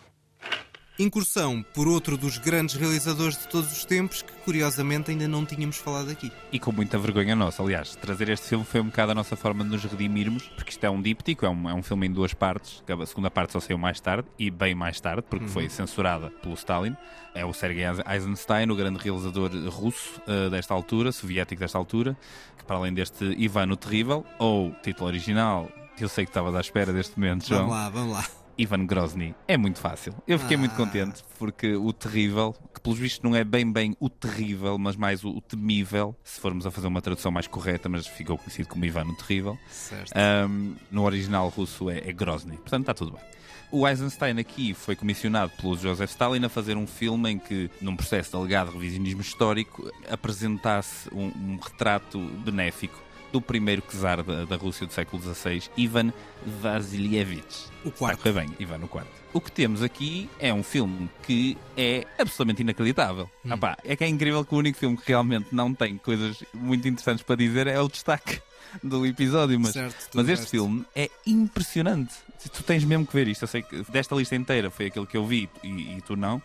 Incursão por outro dos grandes realizadores de todos os tempos que, curiosamente, ainda não tínhamos falado aqui. E com muita vergonha nossa, aliás, trazer este filme foi um bocado a nossa forma de nos redimirmos, porque isto é um díptico, é um, é um filme em duas partes, a segunda parte só saiu mais tarde, e bem mais tarde, porque Uhum. foi censurada pelo Stalin. É o Sergei Eisenstein, o grande realizador russo eh, desta altura, soviético desta altura, que para além deste Ivan o Terrível, ou título original, eu sei que estavas à espera deste momento, João. Vamos lá, vamos lá. Ivan Grozny. É muito fácil. Eu fiquei muito Ah. contente porque o terrível, que pelos vistos não é bem bem o terrível, mas mais o, o temível, se formos a fazer uma tradução mais correta, mas ficou conhecido como Ivan o Terrível. Certo. Ahm, no original russo é, é Grozny. Portanto, está tudo bem. O Eisenstein aqui foi comissionado pelo Joseph Stalin a fazer um filme em que, num processo de alegado revisionismo histórico, apresentasse um, um retrato benéfico do primeiro czar da, da Rússia do século XVI, Ivan Vasilievich. O quarto. Está bem, Ivan o quarto. O que temos aqui é um filme que é absolutamente inacreditável. Hum. Ah pá, é que é incrível que o único filme que realmente não tem coisas muito interessantes para dizer é o destaque do episódio, mas, Certo, mas este resto. filme é impressionante. Tu tens mesmo que ver isto. Eu sei que desta lista inteira foi aquele que eu vi e, e tu não.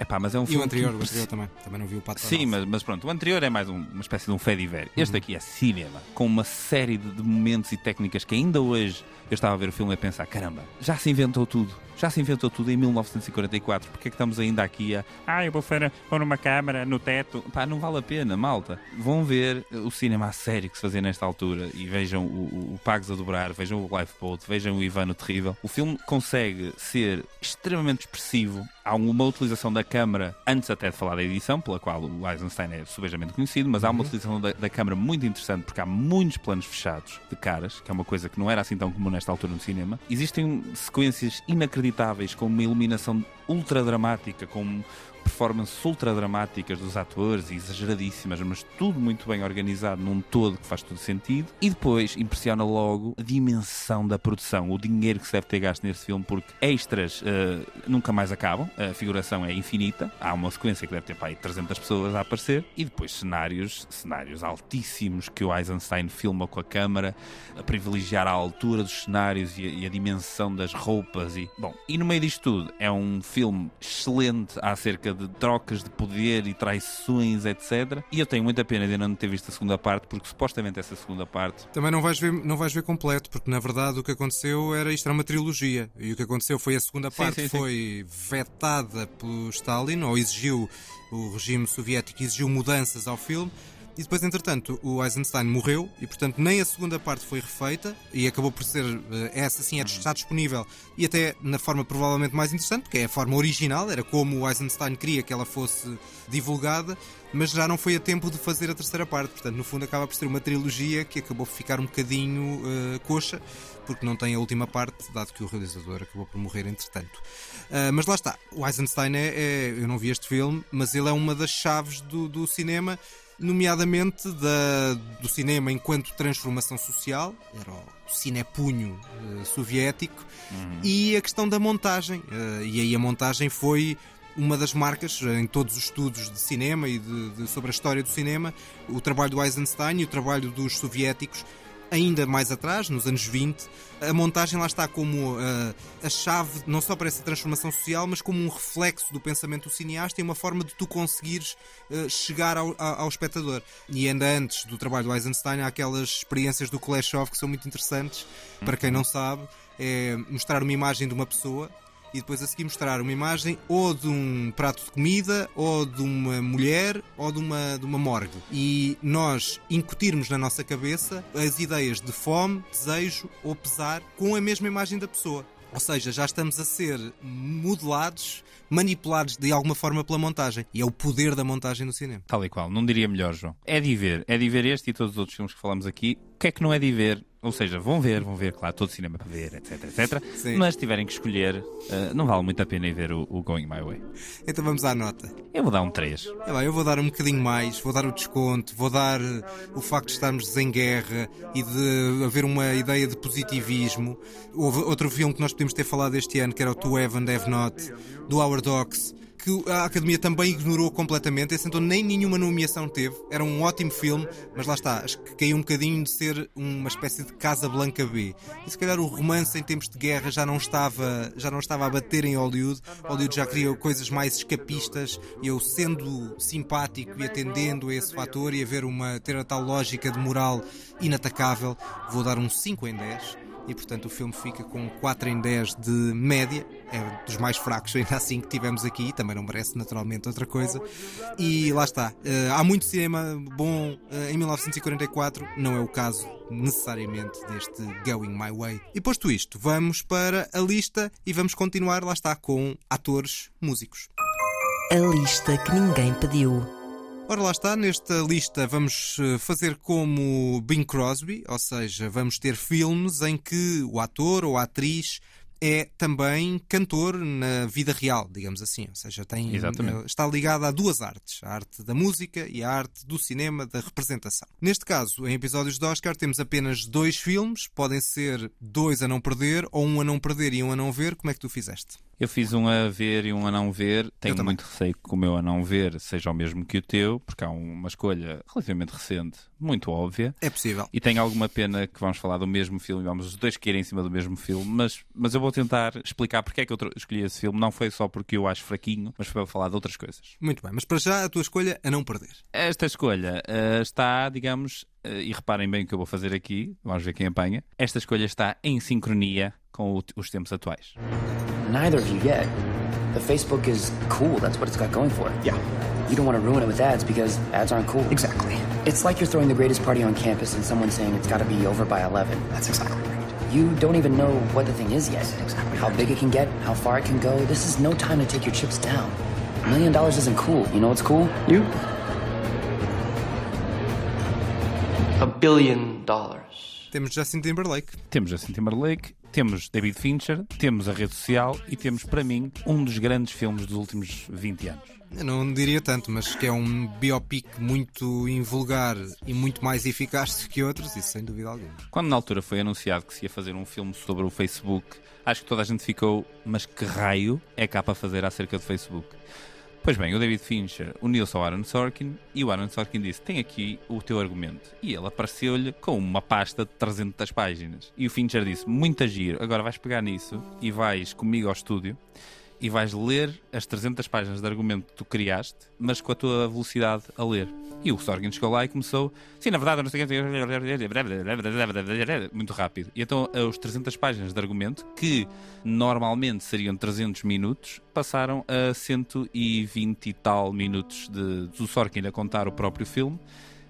Epá, mas é um E filme o anterior, que o anterior também. Também não vi o Pato Sim, mas, mas pronto, o anterior é mais um- uma espécie de um fediver. Este aqui é cinema, com uma série de, de momentos e técnicas que ainda hoje eu estava a ver o filme e a pensar: caramba, já se inventou tudo. Já se inventou tudo em 1944. Porque é que estamos ainda aqui a. Ah, eu vou pôr pôr uma câmara no teto. Pá, não vale a pena, malta. Vão ver o cinema a sério que se fazia nesta altura e vejam o, o, o Pagos a Dobrar, vejam o Lifeboat, vejam o Ivano Terrível. O filme consegue ser extremamente expressivo. Há uma utilização da câmara, antes até de falar da edição, pela qual o Eisenstein é subejamente conhecido, mas há uma utilização da, da câmara muito interessante porque há muitos planos fechados de caras, que é uma coisa que não era assim tão comum nesta altura no cinema. Existem sequências inacreditáveis com uma iluminação ultra dramática, com performances ultra dramáticas dos atores e exageradíssimas, mas tudo muito bem organizado num todo que faz todo sentido. E depois impressiona logo a dimensão da produção, o dinheiro que se deve ter gasto neste filme, porque extras eh, nunca mais acabam, a figuração é infinita, há uma sequência que deve ter para aí 300 pessoas a aparecer, e depois cenários, cenários altíssimos que o Eisenstein filma com a câmara, a privilegiar a altura dos cenários e a, e a dimensão das roupas. E, bom, e no meio disto tudo, é um filme excelente acerca de trocas de poder e traições, etc. E eu tenho muita pena de ainda não ter visto a segunda parte, porque supostamente essa segunda parte Também não vais, ver, não vais ver completo, porque na verdade o que aconteceu era isto era uma trilogia. E o que aconteceu foi a segunda Sim, parte sim, sim. foi vetada pelo Stalin, ou exigiu, o regime soviético exigiu mudanças ao filme. E depois, entretanto, o Eisenstein morreu e, portanto, nem a segunda parte foi refeita e acabou por ser eh, essa sim é, está disponível e até na forma provavelmente mais interessante, porque é a forma original, era como o Eisenstein queria que ela fosse divulgada, mas já não foi a tempo de fazer a terceira parte. Portanto, no fundo, acaba por ser uma trilogia que acabou por ficar um bocadinho eh, coxa, porque não tem a última parte, dado que o realizador acabou por morrer entretanto. Ah, mas lá está, o Eisenstein é, é- Eu não vi este filme, mas ele é uma das chaves do, do cinema, nomeadamente da, do cinema enquanto transformação social, era o cinepunho eh, soviético, e a questão da montagem. Eh, e aí a montagem foi uma das marcas eh, em todos os estudos de cinema e de- de- sobre a história do cinema, o trabalho do Eisenstein e o trabalho dos soviéticos ainda mais atrás, nos anos 20, a montagem lá está como uh, a chave, não só para essa transformação social, mas como um reflexo do pensamento do cineasta e uma forma de tu conseguires uh, chegar ao, ao, ao espectador. E ainda antes do trabalho do Eisenstein, há aquelas experiências do Kuleshov que são muito interessantes. Para quem não sabe, é mostrar uma imagem de uma pessoa e depois a seguir mostrar uma imagem ou de um prato de comida, ou de uma mulher, ou de uma, de uma morgue. E nós incutirmos na nossa cabeça as ideias de fome, desejo ou pesar com a mesma imagem da pessoa. Ou seja, já estamos a ser modelados, manipulados de alguma forma pela montagem. E é o poder da montagem no cinema. Tal e qual, não diria melhor, João. É de ver, é de ver este e todos os outros filmes que falamos aqui. O que é que não é de ver? Ou seja, vão ver, vão ver, claro, todo o cinema para ver, etc, etc. Sim. Mas se tiverem que escolher, eh, não vale muito a pena ir ver o, o Going My Way. Então vamos à nota. Eu vou dar um 3. É bem, eu vou dar um bocadinho mais, vou dar o desconto, vou dar eh, o facto de estarmos em guerra e de haver uma ideia de positivismo. Houve outro filme que nós podemos ter falado este ano, que era o To Have and Have Not, do Howard Hawks, que a Academia também ignorou completamente, esse então nem nenhuma nomeação teve. Era um ótimo filme, mas lá está, acho que caiu um bocadinho de ser uma espécie de Casa Blanca B. E se calhar o romance em tempos de guerra já não estava, já não estava a bater em Hollywood. Hollywood já queria coisas mais escapistas. Eu, sendo simpático e atendendo a esse fator e a ver uma, ter a tal lógica de moral inatacável, vou dar um 5 em 10 e portanto o filme fica com 4 em 10 de média, é dos mais fracos ainda assim que tivemos aqui, também não merece naturalmente outra coisa. E lá está, eh, há muito cinema bom eh, em 1944, não é o caso necessariamente deste Going My Way. E posto isto, vamos para a lista e vamos continuar, lá está, com atores músicos. A lista que ninguém pediu. Ora, lá está, nesta lista vamos eh, fazer como Bing Crosby, ou seja, vamos ter filmes em que o ator ou a atriz é também cantor na vida real, digamos assim. Ou seja, tem, Exatamente. está ligado a duas artes: a arte da música e a arte do cinema, da representação. Neste caso, em episódios de Oscar, temos apenas dois filmes, podem ser dois a não perder, ou um a não perder e um a não ver. Como é que tu fizeste? Eu fiz um a ver e um a não ver. Tenho muito receio que o meu a não ver seja o mesmo que o teu, porque há uma escolha relativamente recente, muito óbvia. É possível. E tenho alguma pena que vamos falar do mesmo filme, vamos os dois cair em cima do mesmo filme, mas, mas eu vou tentar explicar porque é que eu escolhi esse filme. Não foi só porque eu acho fraquinho, mas foi para falar de outras coisas. Muito bem, mas para já a tua escolha a não perder. Esta escolha eh, está, digamos, eh, e reparem bem o que eu vou fazer aqui, vamos ver quem apanha. Esta escolha está em sincronia com o- os tempos atuais. Neither of you yet. The Facebook is cool. That's what it's got going for it. Yeah. You don't want to ruin it with ads because ads aren't cool. Exactly. It's like you're throwing the greatest party on campus and someone saying it's got to be over by 11. That's exactly right. You don't even know what the thing is yet. exactly. How big it can get, how far it can go. This is no time to take your chips down. A million dollars isn't cool. You know what's cool? You. A billion dollars. Temos Justin Timberlake. Temos Justin Timberlake, temos David Fincher, temos a rede social e temos, para mim, um dos grandes filmes dos últimos 20 anos. Eu não diria tanto, mas que é um biopic muito invulgar e muito mais eficaz do que outros, isso sem dúvida alguma. Quando na altura foi anunciado que se ia fazer um filme sobre o Facebook, acho que toda a gente ficou, mas que raio é cá para fazer acerca do Facebook? Pois bem, o David Fincher uniu-se ao Aaron Sorkin e o Aaron Sorkin disse: Tem aqui o teu argumento. E ele apareceu-lhe com uma pasta de 300 páginas. E o Fincher disse: Muito giro, agora vais pegar nisso e vais comigo ao estúdio e vais ler as 300 páginas de argumento que tu criaste, mas com a tua velocidade a ler. E o Sorkin chegou lá e começou, sim, na verdade, não sei o que, muito rápido. E então, os 300 páginas de argumento, que normalmente seriam 300 minutos, passaram a 120 e tal minutos de, do Sorkin a contar o próprio filme.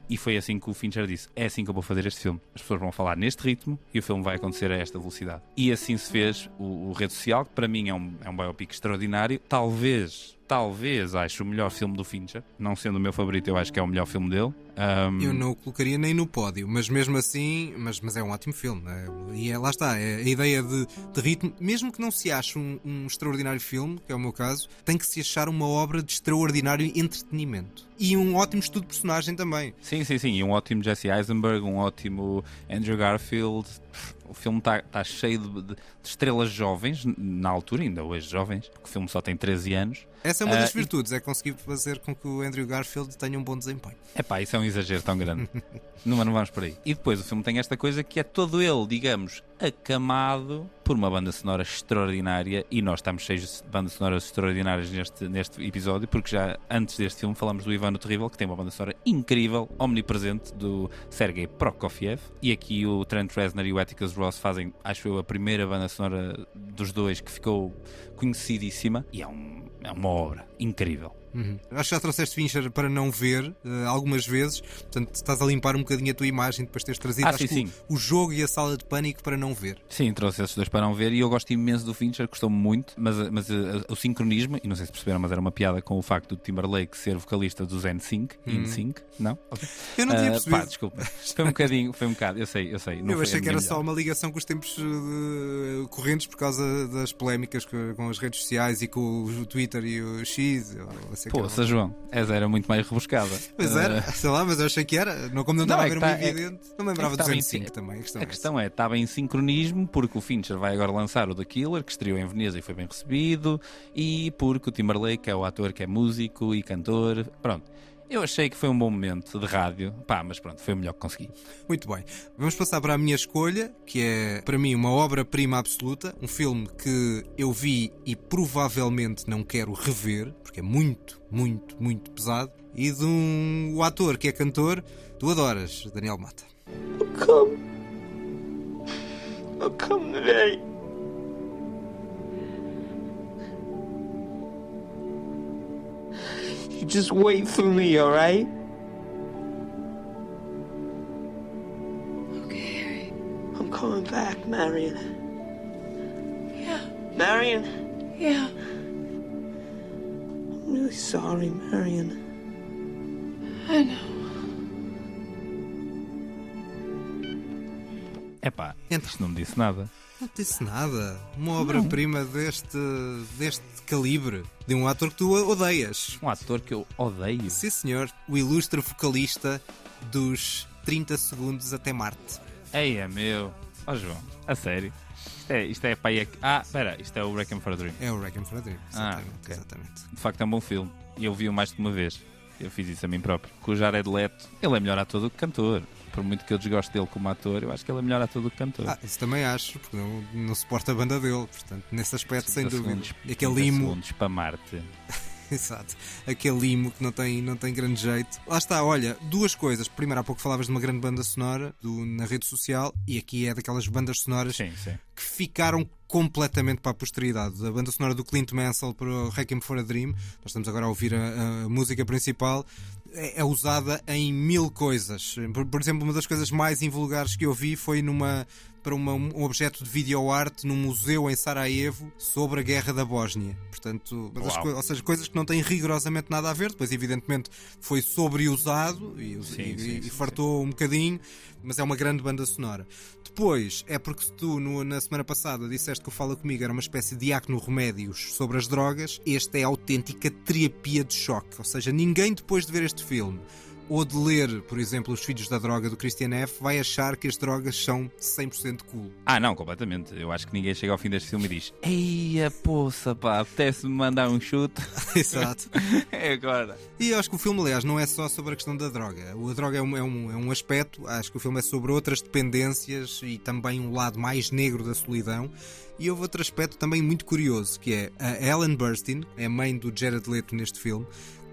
E foi assim que o Fincher disse: É assim que eu vou fazer este filme. As pessoas vão falar neste ritmo e o filme vai acontecer a esta velocidade. E assim se fez o, o Rede Social, que para mim é um, é um biopic extraordinário. Talvez, talvez acho o melhor filme do Fincher. Não sendo o meu favorito, eu acho que é o melhor filme dele. Um, Eu não o colocaria nem no pódio, mas mesmo assim, mas, mas é um ótimo filme. é? e é, lá está, é a ideia de, de ritmo, mesmo que não se ache um, um extraordinário filme, que é o meu caso, tem que se achar uma obra de extraordinário entretenimento. E um ótimo estudo de personagem também. Sim, sim, sim. E um ótimo Jesse Eisenberg, um ótimo Andrew Garfield. O filme está tá cheio de, de- estrelas jovens, na altura, ainda hoje jovens, porque o filme só tem 13 anos. Essa é uma das Ah, e- virtudes, é conseguir fazer com que o Andrew Garfield tenha um bom desempenho. Epá, isso é um exagero tão grande. não, mas não vamos por aí. E depois o filme tem esta coisa que é todo ele, digamos, acamado por uma banda sonora extraordinária e nós estamos cheios de bandas sonoras extraordinárias neste, neste episódio, porque já antes deste filme falamos do Ivano Terrível, que tem uma banda sonora incrível, omnipresente, do Sergei Prokofiev. E aqui o Trent Reznor e o Atticus Ross fazem, acho eu, a primeira banda sonora dos dois que ficou conhecidíssima e é, um, é uma obra incrível. Uhum. Acho que já trouxeste Fincher para não ver eh, algumas vezes, portanto estás a limpar um bocadinho a tua imagem depois de teres trazido Ah, sim, que o- sim. O, jogo e a sala de pânico para não ver. Sim, trouxe esses dois para não ver e eu gosto imenso do Fincher, gostou-me muito, mas, mas uh, o sincronismo, e não sei se perceberam, mas era uma piada com o facto do Timberlake ser vocalista dos NSYNC, Hum. NSYNC, não? Eu não tinha Ah, percebido. Pá, desculpa. Foi um bocadinho, foi um bocado, eu sei, eu sei. eu achei que era melhor. só uma ligação com os tempos correntes por causa das polémicas co- com, as redes sociais e com o Twitter e o X. ou que era. Poça, João, essa era muito mais rebuscada. Pois era, Ah, sei lá, mas eu achei que era. Não, como não estava é a ver tá- é- evidente, não é lembrava que dos estava em- N5 também. A questão A é questão é, estava em sincronismo porque o Fincher vai agora lançar o The Killer, que estreou em Veneza e foi bem recebido, e porque o Timberlake é o ator que é músico e cantor. Pronto. Eu achei que foi um bom momento de rádio, pá, mas pronto, foi o melhor que consegui. Muito bem. Vamos passar para a minha escolha, que é para mim uma obra-prima absoluta, um filme que eu vi e provavelmente não quero rever, porque é muito, muito, muito pesado, e de um o ator que é cantor, tu adoras, Daniel Mata. Come. I'll come today. You just wait for me, alright? Okay. I'm coming back, Marion. Yeah. Marion? Yeah. I'm really sorry, Marion. I know. Epá, isto não me disse nada. Não te disse nada. Uma obra-prima deste, deste calibre. De um ator que tu odeias. Um ator que eu odeio. Sim, senhor. O ilustre vocalista dos 30 segundos até Marte. Ei, é meu. Ó João, a sério. Isto é, isto é pai. Ah, espera, isto é o Wrecking for a Dream. É o Wrecking for a Dream, Ah, exatamente. ok. exatamente. De facto é um bom filme. E eu vi-o mais de uma vez. Eu fiz isso a mim próprio. Com o Jared Leto, ele é melhor ator do que cantor. Por muito que eu desgoste dele como ator, eu acho que ele é melhor ator do que cantor. Ah, isso também acho, porque não, não suporta a banda dele. Portanto, nesse aspecto, sem 30 dúvida. segundos, Aquele 30 limo. segundos para Marte. Exato. Aquele limo que não tem, não tem grande jeito. Lá está, olha, duas coisas. Primeiro, há pouco falavas de uma grande banda sonora do, na rede social e aqui é daquelas bandas sonoras Sim, sim. que ficaram completamente para a posteridade. A banda sonora do Clint Mansell para o Requiem for a Dream, nós estamos agora a ouvir a, a música principal, é, é usada em mil coisas. Por, por exemplo, uma das coisas mais invulgares que eu vi foi numa para uma- um objeto de videoarte num museu em Sarajevo sobre a guerra da Bósnia. Portanto, ou seja, coisas que não têm rigorosamente nada a ver. Depois, evidentemente, foi sobreusado e, Sim, e- sim, e sim, fartou um bocadinho, mas é uma grande banda sonora. Depois, é porque tu no- na semana passada disseste que o Fala Comigo era uma espécie de acno remédios sobre as drogas, este é a autêntica terapia de choque. Ou seja, ninguém depois de ver este filme ou de ler, por exemplo, Os Filhos da Droga do Christian F., vai achar que as drogas são 100% cool. Ah, não, completamente. Eu acho que ninguém chega ao fim deste filme e diz: Eia, poça, pá, apetece-me mandar um chute. Exato. é agora. E eu acho que o filme, aliás, não é só sobre a questão da droga. A droga é um, é, um, é um aspecto, acho que o filme é sobre outras dependências e também um lado mais negro da solidão. E houve outro aspecto também muito curioso, que é a Ellen Burstyn, é a mãe do Jared Leto neste filme,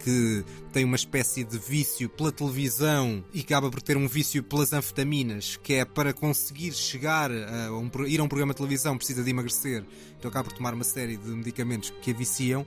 que tem uma espécie de vício pela televisão e acaba por ter um vício pelas anfetaminas, que é para conseguir chegar a um, ir a um programa de televisão precisa de emagrecer, então acaba por tomar uma série de medicamentos que a viciam.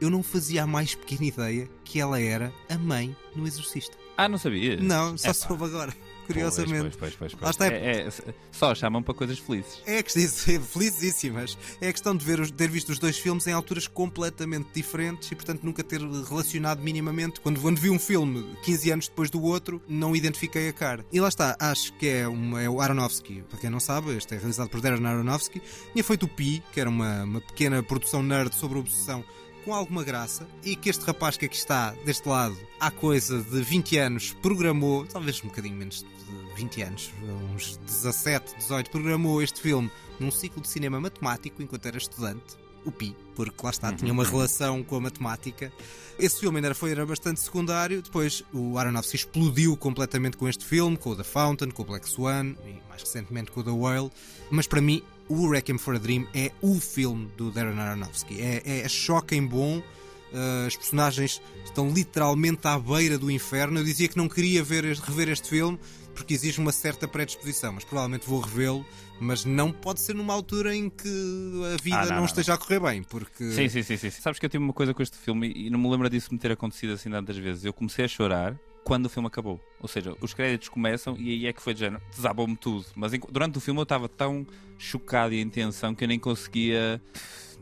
Eu não fazia a mais pequena ideia que ela era a mãe no Exorcista. Ah, não sabia? Não, só Epá. soube agora, curiosamente. Pois, pois, pois, pois, está, É- é- só chamam para coisas felizes. É que dizer, felicíssimas. É a questão de ver ter visto os dois filmes em alturas completamente diferentes e, portanto, nunca ter relacionado minimamente. Quando, quando vi um filme 15 anos depois do outro, não identifiquei a cara. E lá está, acho que é, uma, é o Aronofsky. Para quem não sabe, este é realizado por Darren Aronofsky. Tinha feito o Pi, que era uma, uma pequena produção nerd sobre obsessão com alguma graça e que este rapaz que aqui está deste lado há coisa de 20 anos programou, talvez um bocadinho menos de 20 anos, uns 17, 18, programou este filme num ciclo de cinema matemático enquanto era estudante, o Pi, porque lá está, tinha uma relação com a matemática. Esse filme ainda foi era bastante secundário, depois o Aronofsky explodiu completamente com este filme, com o The Fountain, com o Black Swan e mais recentemente com o The Whale, mas para mim o Requiem for a Dream é o filme do Darren Aronofsky. É, é choque em bom. Uh, as personagens estão literalmente à beira do inferno. Eu dizia que não queria ver, rever este filme porque exige uma certa predisposição, mas provavelmente vou revê-lo. Mas não pode ser numa altura em que a vida Ah, não, não, não, esteja a correr bem, porque Sim, sim, sim, sim. Sabes que eu tive uma coisa com este filme e não me lembro disso me ter acontecido assim tantas vezes. Eu comecei a chorar quando o filme acabou. Ou seja, os créditos começam e aí é que foi de género, desabou-me tudo. Mas durante o filme eu estava tão chocado e em tensão que eu nem conseguia.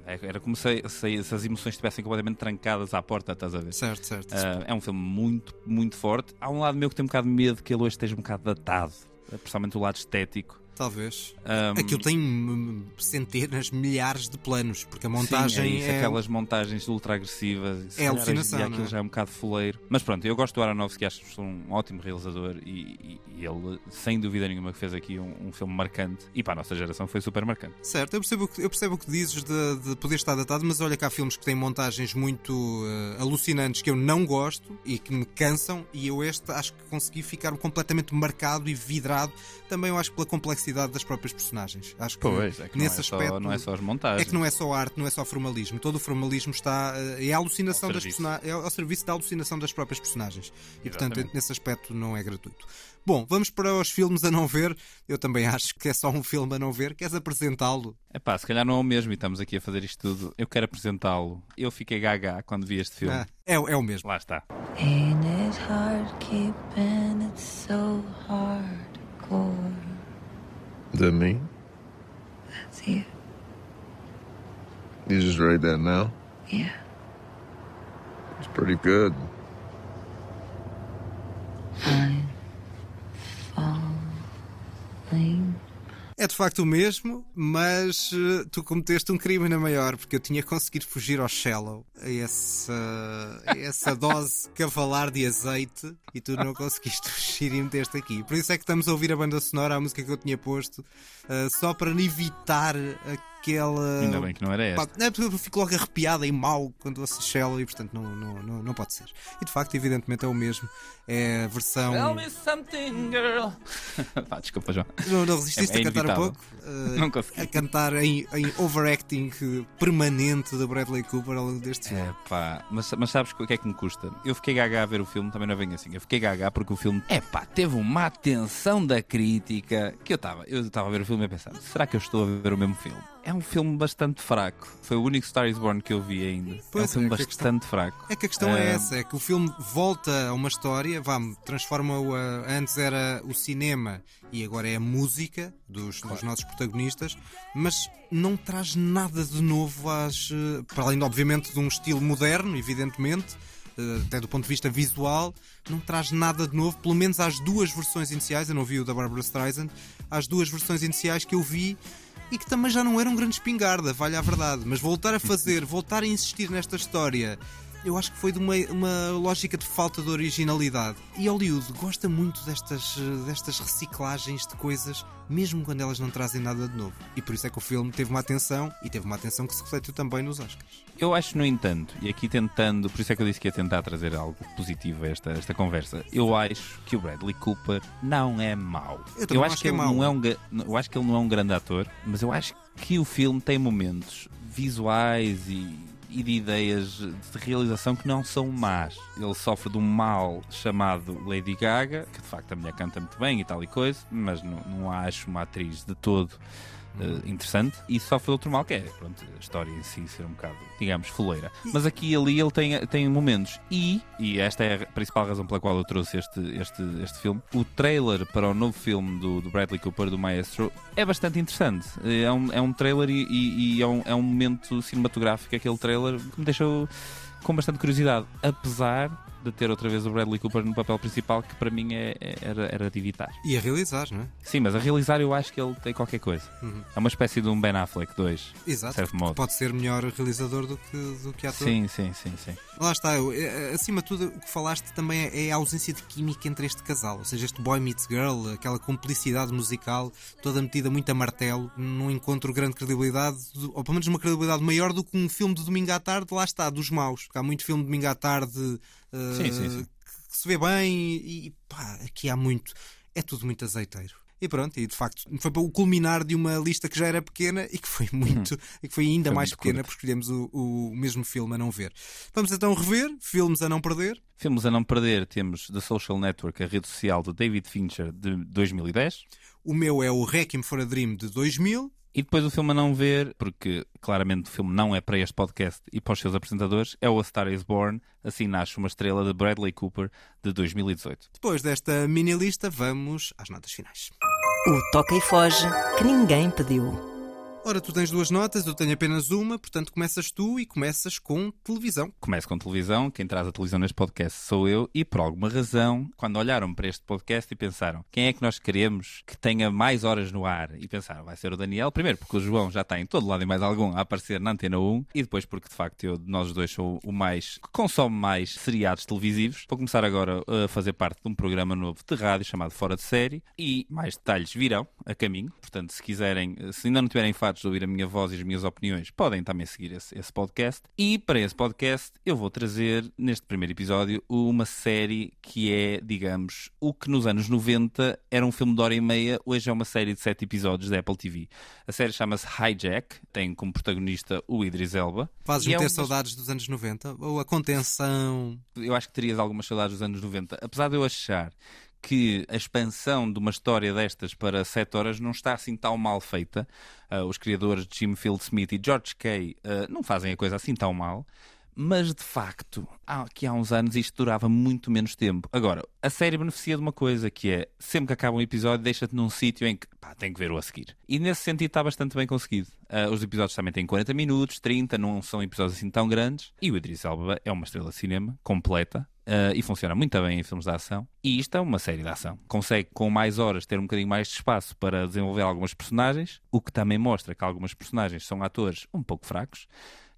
É, Era como se, se, se as emoções estivessem completamente trancadas à porta, estás a ver? Certo, certo. Ah, é um filme muito, muito forte. Há um lado meu que tem um bocado de medo que ele hoje esteja um bocado datado, principalmente o lado estético. Talvez. Um, Aquilo tem centenas, milhares de planos, porque a montagem Sim, é isso, é. aquelas montagens ultra agressivas. É alucinação, E não aquilo é? já é um bocado foleiro. Mas pronto, eu gosto do Aronofsky, acho que é um ótimo realizador e, e- e ele, sem dúvida nenhuma, fez aqui um, um filme marcante. E para a nossa geração foi super marcante. Certo, eu percebo, o que- eu percebo o que dizes de, de poder estar datado, mas olha que há filmes que têm montagens muito eh, alucinantes que eu não gosto e que me cansam, e eu este acho que consegui ficar completamente marcado e vidrado. Também eu acho que pela complexidade das próprias personagens. Acho que Pois, é que não nesse é só- aspecto não é só as montagens. É que não é só arte, não é só formalismo. Todo o formalismo está eh, é a alucinação Ao das personagens, é ao serviço da alucinação das próprias personagens. E portanto, nesse aspecto não é gratuito. Bom, vamos para os filmes a não ver. Eu também acho que é só um filme a não ver. Queres apresentá-lo? É pá, se calhar não é o mesmo e estamos aqui a fazer isto tudo. Eu quero apresentá-lo. Eu fiquei gaga quando vi este filme. Ah, é, é o mesmo. Lá está. Ain't it hard keeping it so hardcore? That me? That's you. You just write that now? Yeah. It's pretty good. I'm falling. É de facto o mesmo, mas eh, tu cometeste um crime na maior, porque eu tinha conseguido fugir ao shallow, a essa, a essa dose cavalar de azeite, e tu não conseguiste fugir e meteste aqui. Por isso é que estamos a ouvir a banda sonora, a música que eu tinha posto, eh, só para evitar aquela. Ainda bem que não era esta. Pá, não é porque eu fico logo arrepiada e mau quando ouço e portanto não, não, não, não pode ser. E de facto, evidentemente, é o mesmo. É a versão. Tell me something, girl. Pá, desculpa, João. Não, não resististe É- é a cantar um pouco? Uh, Não consegui. A cantar em, em overacting permanente da Bradley Cooper ao longo deste filme. É pá, mas, mas sabes o que é que me custa? Eu fiquei gaga a ver o filme, também não venho assim. Eu fiquei gaga porque o filme, é pá, teve uma atenção da crítica que eu estava. Eu estava a ver o filme e a pensar: será que eu estou a ver o mesmo filme? É um filme bastante fraco. Foi o único Star is Born que eu vi ainda. é um Pois, filme é bastante fraco. É que a questão é Ah, essa, é que o filme volta a uma história, transforma-o a, antes era o cinema e agora é a música dos, dos nossos protagonistas, mas não traz nada de novo às, eh, para além obviamente de um estilo moderno, evidentemente, eh, até do ponto de vista visual, não traz nada de novo, pelo menos às duas versões iniciais, eu não vi o da Barbara Streisand, às duas versões iniciais que eu vi e que também já não era um grande espingarda, vale a verdade. Mas voltar a fazer, voltar a insistir nesta história, eu acho que foi de uma, uma lógica de falta de originalidade. E Hollywood gosta muito destas, destas reciclagens de coisas, mesmo quando elas não trazem nada de novo. E por isso é que o filme teve uma atenção, e teve uma atenção que se refletiu também nos Oscars. Eu acho, no entanto, e aqui tentando, por isso é que eu disse que ia tentar trazer algo positivo a esta, esta conversa, eu acho que o Bradley Cooper não é mau. Eu também acho acho que que é ele mau. não é um, ga- eu acho que ele não é um grande ator, mas eu acho que o filme tem momentos visuais e, e de ideias de realização que não são más. Ele sofre de um mal chamado Lady Gaga, que de facto a mulher canta muito bem e tal e coisa, mas não, não a acho uma atriz de todo eh, interessante e sofre outro mal que é pronto, a história em si ser um bocado, digamos, foleira. Mas aqui e ali ele tem, tem momentos e, e esta é a principal razão pela qual eu trouxe este, este, este filme, o trailer para o novo filme do, do Bradley Cooper, do Maestro, é bastante interessante. É um, é um trailer e, e- e é, um, é um momento cinematográfico, aquele trailer que me deixou com bastante curiosidade, apesar de ter outra vez o Bradley Cooper no papel principal, que para mim é, é- era, era de evitar. E a realizar, não é? Sim, mas a realizar eu acho que ele tem qualquer coisa. Uhum. É uma espécie de um Ben Affleck 2. Exato, certo modo. pode ser melhor realizador do que, do que ator. Sim, sim, sim, sim. Lá está, eu, eh, acima de tudo, o que falaste também é a ausência de química entre este casal. Ou seja, este boy meets girl, aquela complicidade musical, toda metida muito a martelo, não encontro grande credibilidade, ou pelo menos uma credibilidade maior do que um filme de domingo à tarde, lá está, dos maus. Porque há muito filme de domingo à tarde eh, Sim, sim, sim. que se vê bem e, e pá, aqui há muito. É tudo muito azeiteiro. E pronto, e de facto foi para o culminar de uma lista que já era pequena e que foi muito, e que foi ainda Foi mais pequena curto. porque escolhemos o, o mesmo filme a não ver. Vamos então rever filmes a não perder. Filmes a não perder, temos The Social Network, a rede social de David Fincher, de 2010. O meu é o Requiem for a Dream de 2000. E depois o filme a não ver, porque claramente o filme não é para este podcast e para os seus apresentadores, é o A Star is Born, assim nasce uma estrela de Bradley Cooper, de 2018. Depois desta mini lista, vamos às notas finais. O Toca e Foge que ninguém pediu. Ora, tu tens duas notas, eu tenho apenas uma, portanto começas tu e começas com televisão. Começo com televisão, quem traz a televisão neste podcast sou eu, e por alguma razão, quando olharam para este podcast e pensaram quem é que nós queremos que tenha mais horas no ar, e pensaram, vai ser o Daniel, primeiro porque o João já está em todo lado e mais algum a aparecer na Antena 1, e depois porque de facto eu, nós dois, sou o mais, que consome mais seriados televisivos. Vou começar agora a fazer parte de um programa novo de rádio chamado Fora de Série, e mais detalhes virão a caminho, portanto se quiserem, se ainda não tiverem fartos de ouvir a minha voz e as minhas opiniões, podem também seguir esse, esse podcast. E para esse podcast eu vou trazer, neste primeiro episódio, uma série que é, digamos, o que nos anos 90 era um filme de hora e meia, hoje é uma série de sete episódios da Apple TV. A série chama-se Hijack, tem como protagonista o Idris Elba. Fazes-me é ter uma- saudades dos anos 90? Ou a contenção? eu acho que terias algumas saudades dos anos 90. Apesar de eu achar que a expansão de uma história destas para 7 horas não está assim tão mal feita. Ah, os criadores Jim Field Smith e George Kay ah, não fazem a coisa assim tão mal. Mas de facto, há, que há uns anos isto durava muito menos tempo. Agora, a série beneficia de uma coisa que é sempre que acaba um episódio, deixa-te num sítio em que pá, tem que ver o a seguir. E nesse sentido está bastante bem conseguido. Ah, os episódios também têm 40 minutos, 30, não são episódios assim tão grandes. E o Idris Elba é uma estrela de cinema completa. Ah, e funciona muito bem em filmes de ação. E isto é uma série de ação. Consegue, com mais horas, ter um bocadinho mais de espaço para desenvolver algumas personagens, o que também mostra que algumas personagens são atores um pouco fracos.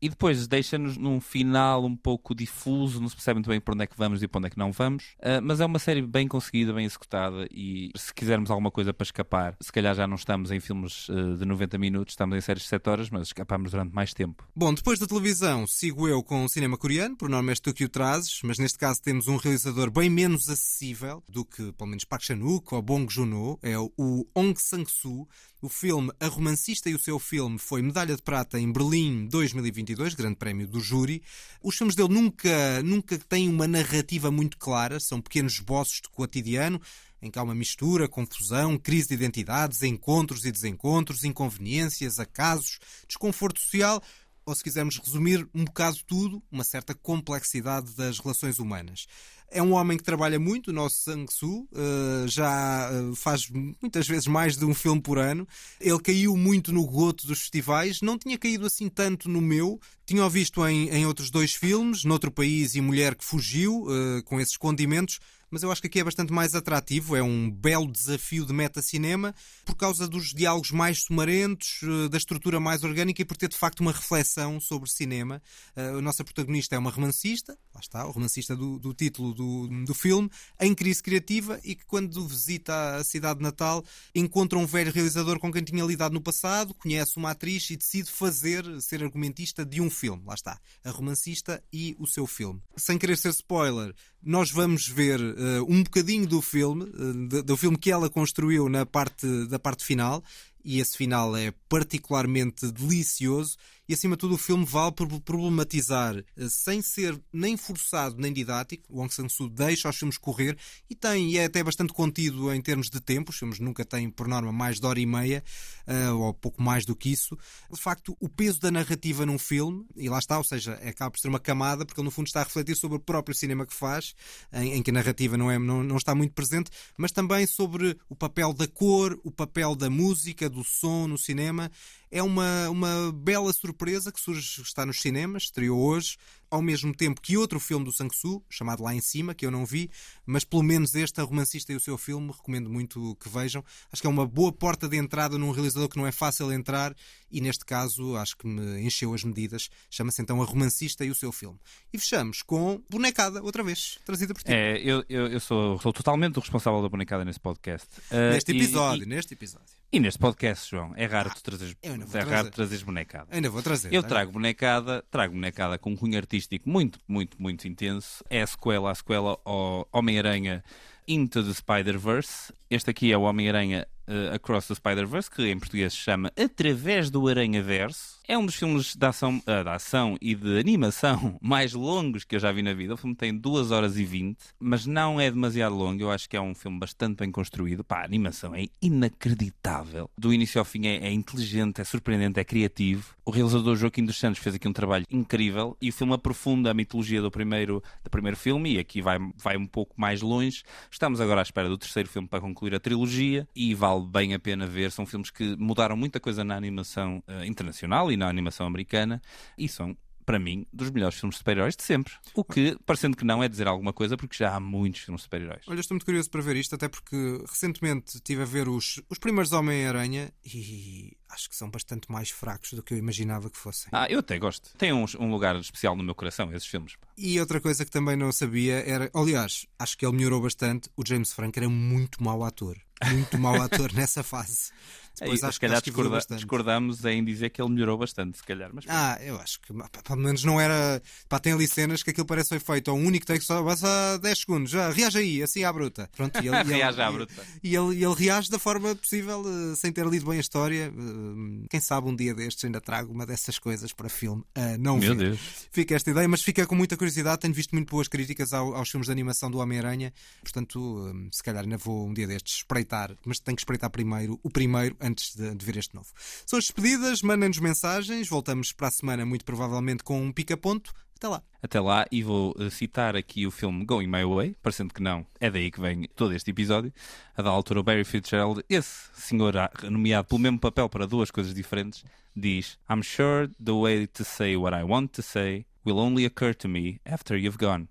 E depois deixa-nos num final um pouco difuso, não se percebe muito bem para onde é que vamos e para onde é que não vamos. Ah, mas é uma série bem conseguida, bem executada. E se quisermos alguma coisa para escapar, se calhar já não estamos em filmes ah, de 90 minutos, estamos em séries de 7 horas, mas escapamos durante mais tempo. Bom, depois da televisão, sigo eu com o cinema coreano, por norma és tu que o trazes, mas neste caso temos um realizador bem menos acessível do que, pelo menos, Park Chan-wook ou Bong Joon-ho, é o Ong Sang-soo. O filme A Romancista e o seu filme foi medalha de prata em Berlim 2022, grande prémio do júri. Os filmes dele nunca, nunca têm uma narrativa muito clara, são pequenos esboços de cotidiano, em que há uma mistura, confusão, crise de identidades, encontros e desencontros, inconveniências, acasos, desconforto social, ou se quisermos resumir um bocado tudo, uma certa complexidade das relações humanas. É um homem que trabalha muito, o nosso Sang-soo, eh, já eh, faz muitas vezes mais de um filme por ano. Ele caiu muito no goto dos festivais, não tinha caído assim tanto no meu. Tinha-o visto em, em outros dois filmes, Noutro País e Mulher que Fugiu, eh, com esses condimentos, mas eu acho que aqui é bastante mais atrativo. É um belo desafio de meta-cinema por causa dos diálogos mais sumarentos, eh, da estrutura mais orgânica e por ter de facto uma reflexão sobre cinema. Eh, A nossa protagonista é uma romancista, lá está, o romancista do, do título do, do filme, em crise criativa e que quando visita a cidade de Natal encontra um velho realizador com quem tinha lidado no passado, conhece uma atriz e decide fazer, ser argumentista de um filme. Lá está, a romancista e o seu filme. Sem querer ser spoiler, nós vamos ver um bocadinho do filme, eh, do filme que ela construiu na parte, da parte final, e esse final é particularmente delicioso. E acima de tudo, o filme vale por problematizar, eh, sem ser nem forçado nem didático. O Aung San Suu deixa os filmes correr e tem, e é até bastante contido em termos de tempo. Os filmes nunca têm, por norma, mais de hora e meia, eh, ou pouco mais do que isso. De facto, o peso da narrativa num filme, e lá está, ou seja, acaba por ser uma camada, porque ele no fundo está a refletir sobre o próprio cinema que faz, em, em que a narrativa não, é, não, não está muito presente, mas também sobre o papel da cor, o papel da música, do som no cinema. É uma, uma bela surpresa que surge, está nos cinemas, estreou hoje, ao mesmo tempo que outro filme do Sang-soo, chamado Lá em Cima, que eu não vi, mas pelo menos este, A Romancista e o seu filme, recomendo muito que vejam. Acho que é uma boa porta de entrada num realizador que não é fácil entrar e, neste caso, acho que me encheu as medidas. Chama-se então A Romancista e o seu filme. E fechamos com Bonecada, outra vez, trazida por ti. É, eu, eu, eu sou, sou totalmente o responsável da bonecada nesse podcast. Ah, Neste e- episódio, e- neste episódio. E neste podcast, João, é raro tu trazeres, eu é trazer. raro trazeres bonecada. Ainda vou trazer, Eu tá? trago bonecada, trago bonecada com um cunho artístico muito, muito, muito intenso. É a sequela, a sequela ao Homem-Aranha Into the Spider-Verse. Este aqui é o Homem-Aranha eh, Across the Spider-Verse, que em português se chama Através do Aranha-Verso. É um dos filmes de ação, ah, de ação e de animação mais longos que eu já vi na vida. O filme tem 2 horas e 20, mas não é demasiado longo. Eu acho que é um filme bastante bem construído. Pá, a animação é inacreditável. Do início ao fim é, é inteligente, é surpreendente, é criativo. O realizador Joaquim dos Santos fez aqui um trabalho incrível e o filme aprofunda a mitologia do primeiro, do primeiro filme e aqui vai, vai um pouco mais longe. Estamos agora à espera do terceiro filme para concluir a trilogia e vale bem a pena ver. São filmes que mudaram muita coisa na animação eh, internacional e na animação americana e são, para mim, dos melhores filmes de super-heróis de sempre. O que, parecendo que não, é dizer alguma coisa porque já há muitos filmes de super-heróis. Olha, estou muito curioso para ver isto, até porque recentemente estive a ver os, os primeiros Homem-Aranha e acho que são bastante mais fracos do que eu imaginava que fossem. Ah, eu até gosto. Tem um, um lugar especial no meu coração, esses filmes. pá. E outra coisa que também não sabia era, aliás, acho que ele melhorou bastante. O James Franco era muito mau ator. Muito mau ator nessa fase. Depois Aí, acho se calhar acho discorda- discordamos em dizer que ele melhorou bastante, se calhar. Mas Ah, eu acho que pelo menos não era. Pá, tem ali cenas que aquilo parece foi feito a um único take só passa 10 segundos. Já, reage aí, assim à bruta. Pronto, e ele, e ele- Reage à bruta. E ele, e ele reage da forma possível, eh, sem ter lido bem a história. Eh, Quem sabe um dia destes ainda trago uma dessas coisas para filme. a não Meu ver. Deus. Fica esta ideia, mas fica com muita curiosidade. Tenho visto muito boas críticas ao- aos filmes de animação do Homem-Aranha. Portanto, eh, se calhar ainda vou um dia destes espreitar. Mas tenho que espreitar primeiro o primeiro antes de, de ver este novo. São as despedidas, mandem-nos mensagens. Voltamos para a semana, muito provavelmente, com um pica-ponto. Até lá. Até lá, e vou eh, citar aqui o filme Going My Way, parecendo que não, é daí que vem todo este episódio. A da altura, o Barry Fitzgerald, esse senhor nomeado pelo mesmo papel para duas coisas diferentes, diz: I'm sure the way to say what I want to say will only occur to me after you've gone.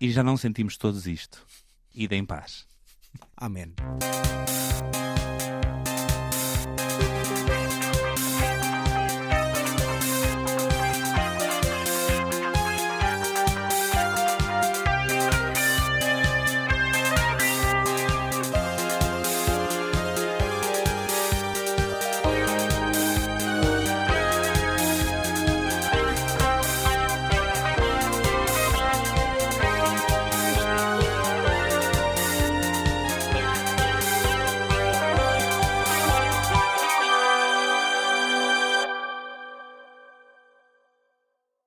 E já não sentimos todos isto. Ida em paz. Amém.